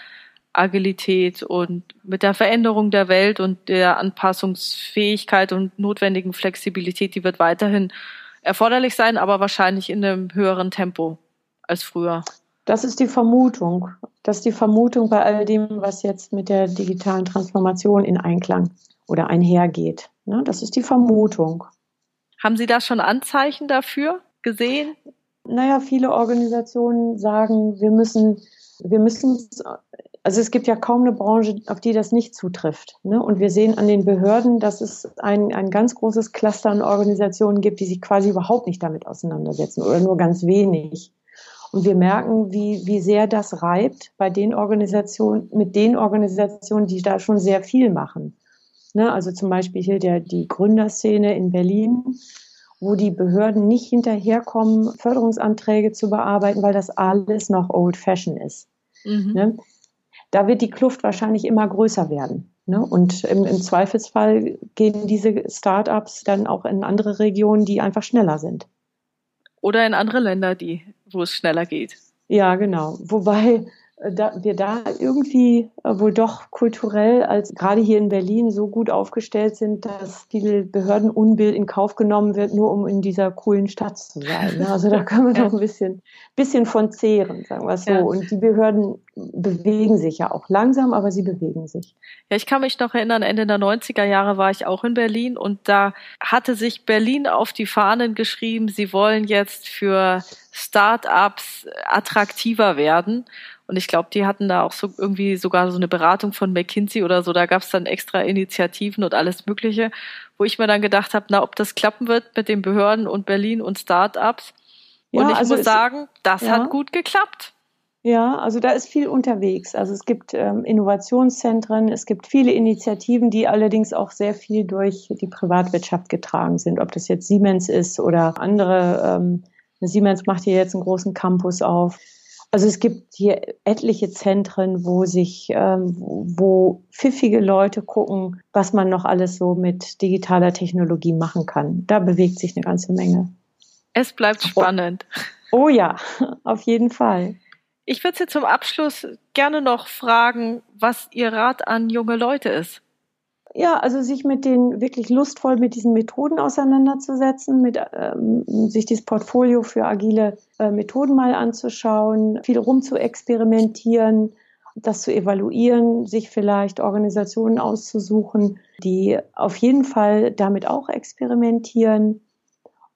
Agilität und mit der Veränderung der Welt und der Anpassungsfähigkeit und notwendigen Flexibilität, die wird weiterhin erforderlich sein, aber wahrscheinlich in einem höheren Tempo als früher. Das ist die Vermutung. Das ist die Vermutung bei all dem, was jetzt mit der digitalen Transformation in Einklang oder einhergeht. Ne, das ist die Vermutung. Haben Sie da schon Anzeichen dafür gesehen? Naja, viele Organisationen sagen, wir müssen, wir müssen also es gibt ja kaum eine Branche, auf die das nicht zutrifft. Ne? Und wir sehen an den Behörden, dass es ein, ein ganz großes Cluster an Organisationen gibt, die sich quasi überhaupt nicht damit auseinandersetzen oder nur ganz wenig. Und wir merken, wie, wie sehr das reibt bei den Organisationen, mit den Organisationen, die da schon sehr viel machen. Ne? Also zum Beispiel hier der, die Gründerszene in Berlin, wo die Behörden nicht hinterherkommen, Förderungsanträge zu bearbeiten, weil das alles noch old fashion ist. Mhm. Ne? Da wird die Kluft wahrscheinlich immer größer werden. Ne? Und im, im Zweifelsfall gehen diese Startups dann auch in andere Regionen, die einfach schneller sind. Oder in andere Länder, die, wo es schneller geht. Ja, genau. Wobei da, wir da irgendwie äh, wohl doch kulturell als gerade hier in Berlin so gut aufgestellt sind, dass viel Behördenunbill in Kauf genommen wird, nur um in dieser coolen Stadt zu sein. Also da können wir noch ein bisschen, bisschen von zehren, sagen wir es so. Ja. Und die Behörden bewegen sich ja auch langsam, aber sie bewegen sich. Ja, ich kann mich noch erinnern, Ende der 90er Jahre war ich auch in Berlin und da hatte sich Berlin auf die Fahnen geschrieben, sie wollen jetzt für Start-ups attraktiver werden. Und ich glaube, die hatten da auch so irgendwie sogar so eine Beratung von McKinsey oder so. Da gab es dann extra Initiativen und alles Mögliche, wo ich mir dann gedacht habe, na, ob das klappen wird mit den Behörden und Berlin und Startups. Und ja, ich also muss sagen, das ja. hat gut geklappt. Ja, also da ist viel unterwegs. Also es gibt ähm, Innovationszentren, es gibt viele Initiativen, die allerdings auch sehr viel durch die Privatwirtschaft getragen sind. Ob das jetzt Siemens ist oder andere. Ähm, Siemens macht hier jetzt einen großen Campus auf. Also es gibt hier etliche Zentren, wo sich, ähm, wo pfiffige Leute gucken, was man noch alles so mit digitaler Technologie machen kann. Da bewegt sich eine ganze Menge. Es bleibt spannend. Oh, oh ja, auf jeden Fall. Ich würde Sie zum Abschluss gerne noch fragen, was Ihr Rat an junge Leute ist. Ja, also sich mit den wirklich lustvoll mit diesen Methoden auseinanderzusetzen, mit ähm, sich dieses Portfolio für agile äh, Methoden mal anzuschauen, viel rum zu experimentieren, das zu evaluieren, sich vielleicht Organisationen auszusuchen, die auf jeden Fall damit auch experimentieren.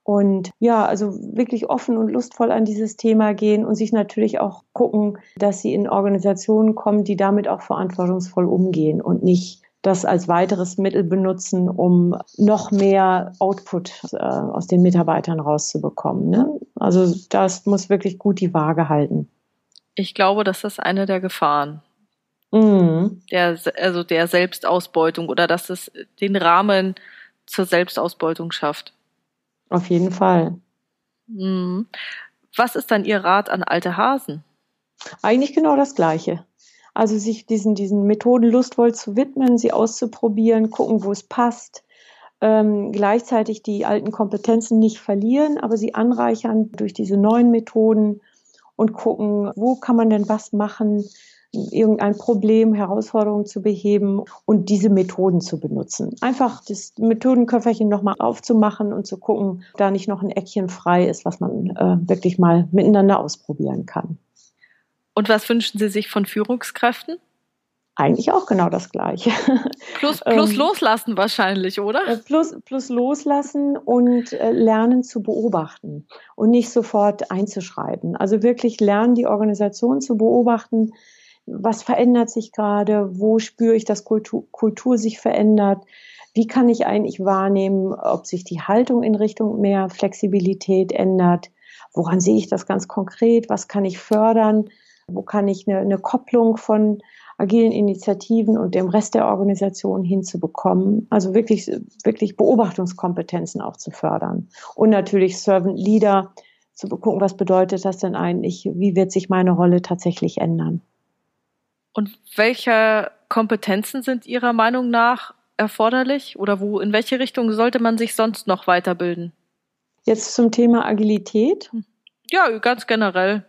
Und ja, also wirklich offen und lustvoll an dieses Thema gehen und sich natürlich auch gucken, dass sie in Organisationen kommen, die damit auch verantwortungsvoll umgehen und nicht das als weiteres Mittel benutzen, um noch mehr Output äh, aus den Mitarbeitern rauszubekommen. Ne? Also das muss wirklich gut die Waage halten. Ich glaube, das ist eine der Gefahren. Mhm. Der, also der Selbstausbeutung oder dass es den Rahmen zur Selbstausbeutung schafft. Auf jeden Fall. Mhm. Was ist dann Ihr Rat an alte Hasen? Eigentlich genau das Gleiche. Also sich diesen, diesen Methoden lustvoll zu widmen, sie auszuprobieren, gucken, wo es passt, ähm, gleichzeitig die alten Kompetenzen nicht verlieren, aber sie anreichern durch diese neuen Methoden und gucken, wo kann man denn was machen, irgendein Problem, Herausforderung zu beheben und diese Methoden zu benutzen. Einfach das Methodenköfferchen nochmal aufzumachen und zu gucken, ob da nicht noch ein Eckchen frei ist, was man äh, wirklich mal miteinander ausprobieren kann. Und was wünschen Sie sich von Führungskräften? Eigentlich auch genau das Gleiche. Plus, plus ähm, loslassen wahrscheinlich, oder? Äh, plus, plus loslassen und äh, lernen zu beobachten und nicht sofort einzuschreiten. Also wirklich lernen, die Organisation zu beobachten. Was verändert sich gerade? Wo spüre ich, dass Kultur, Kultur sich verändert? Wie kann ich eigentlich wahrnehmen, ob sich die Haltung in Richtung mehr Flexibilität ändert? Woran sehe ich das ganz konkret? Was kann ich fördern? Wo kann ich eine, eine Kopplung von agilen Initiativen und dem Rest der Organisation hinzubekommen? Also wirklich, wirklich Beobachtungskompetenzen auch zu fördern. Und natürlich Servant Leader zu gucken, was bedeutet das denn eigentlich? Wie wird sich meine Rolle tatsächlich ändern? Und welche Kompetenzen sind Ihrer Meinung nach erforderlich oder wo, in welche Richtung sollte man sich sonst noch weiterbilden? Jetzt zum Thema Agilität? Ja, ganz generell.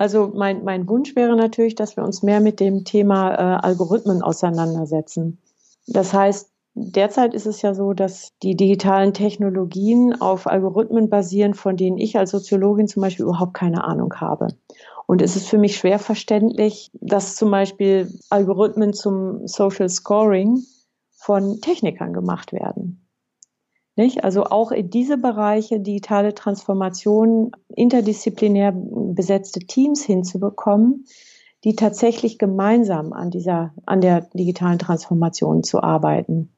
Also mein, mein Wunsch wäre natürlich, dass wir uns mehr mit dem Thema äh, Algorithmen auseinandersetzen. Das heißt, derzeit ist es ja so, dass die digitalen Technologien auf Algorithmen basieren, von denen ich als Soziologin zum Beispiel überhaupt keine Ahnung habe. Und es ist für mich schwer verständlich, dass zum Beispiel Algorithmen zum Social Scoring von Technikern gemacht werden. Nicht? Also auch in diese Bereiche digitale Transformation, interdisziplinär besetzte Teams hinzubekommen, die tatsächlich gemeinsam an dieser, an der digitalen Transformation zu arbeiten.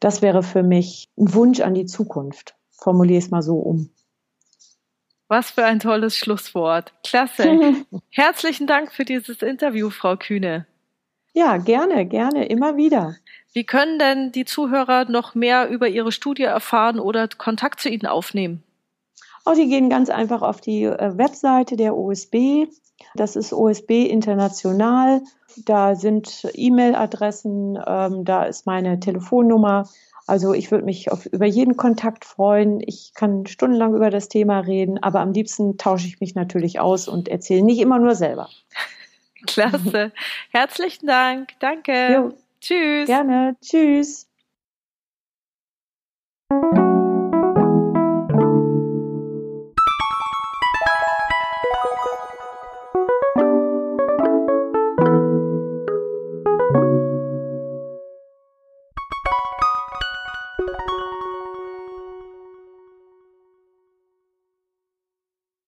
Das wäre für mich ein Wunsch an die Zukunft. Formuliere es mal so um. Was für ein tolles Schlusswort. Klasse. Herzlichen Dank für dieses Interview, Frau Kühne. Ja, gerne, gerne, immer wieder. Wie können denn die Zuhörer noch mehr über Ihre Studie erfahren oder Kontakt zu Ihnen aufnehmen? Oh, die gehen ganz einfach auf die äh, Webseite der OSB. Das ist OSB International. Da sind E-Mail-Adressen, ähm, da ist meine Telefonnummer. Also ich würde mich auf, über jeden Kontakt freuen. Ich kann stundenlang über das Thema reden, aber am liebsten tausche ich mich natürlich aus und erzähle nicht immer nur selber. Klasse. Herzlichen Dank. Danke. Jo. Tschüss. Gerne. Tschüss.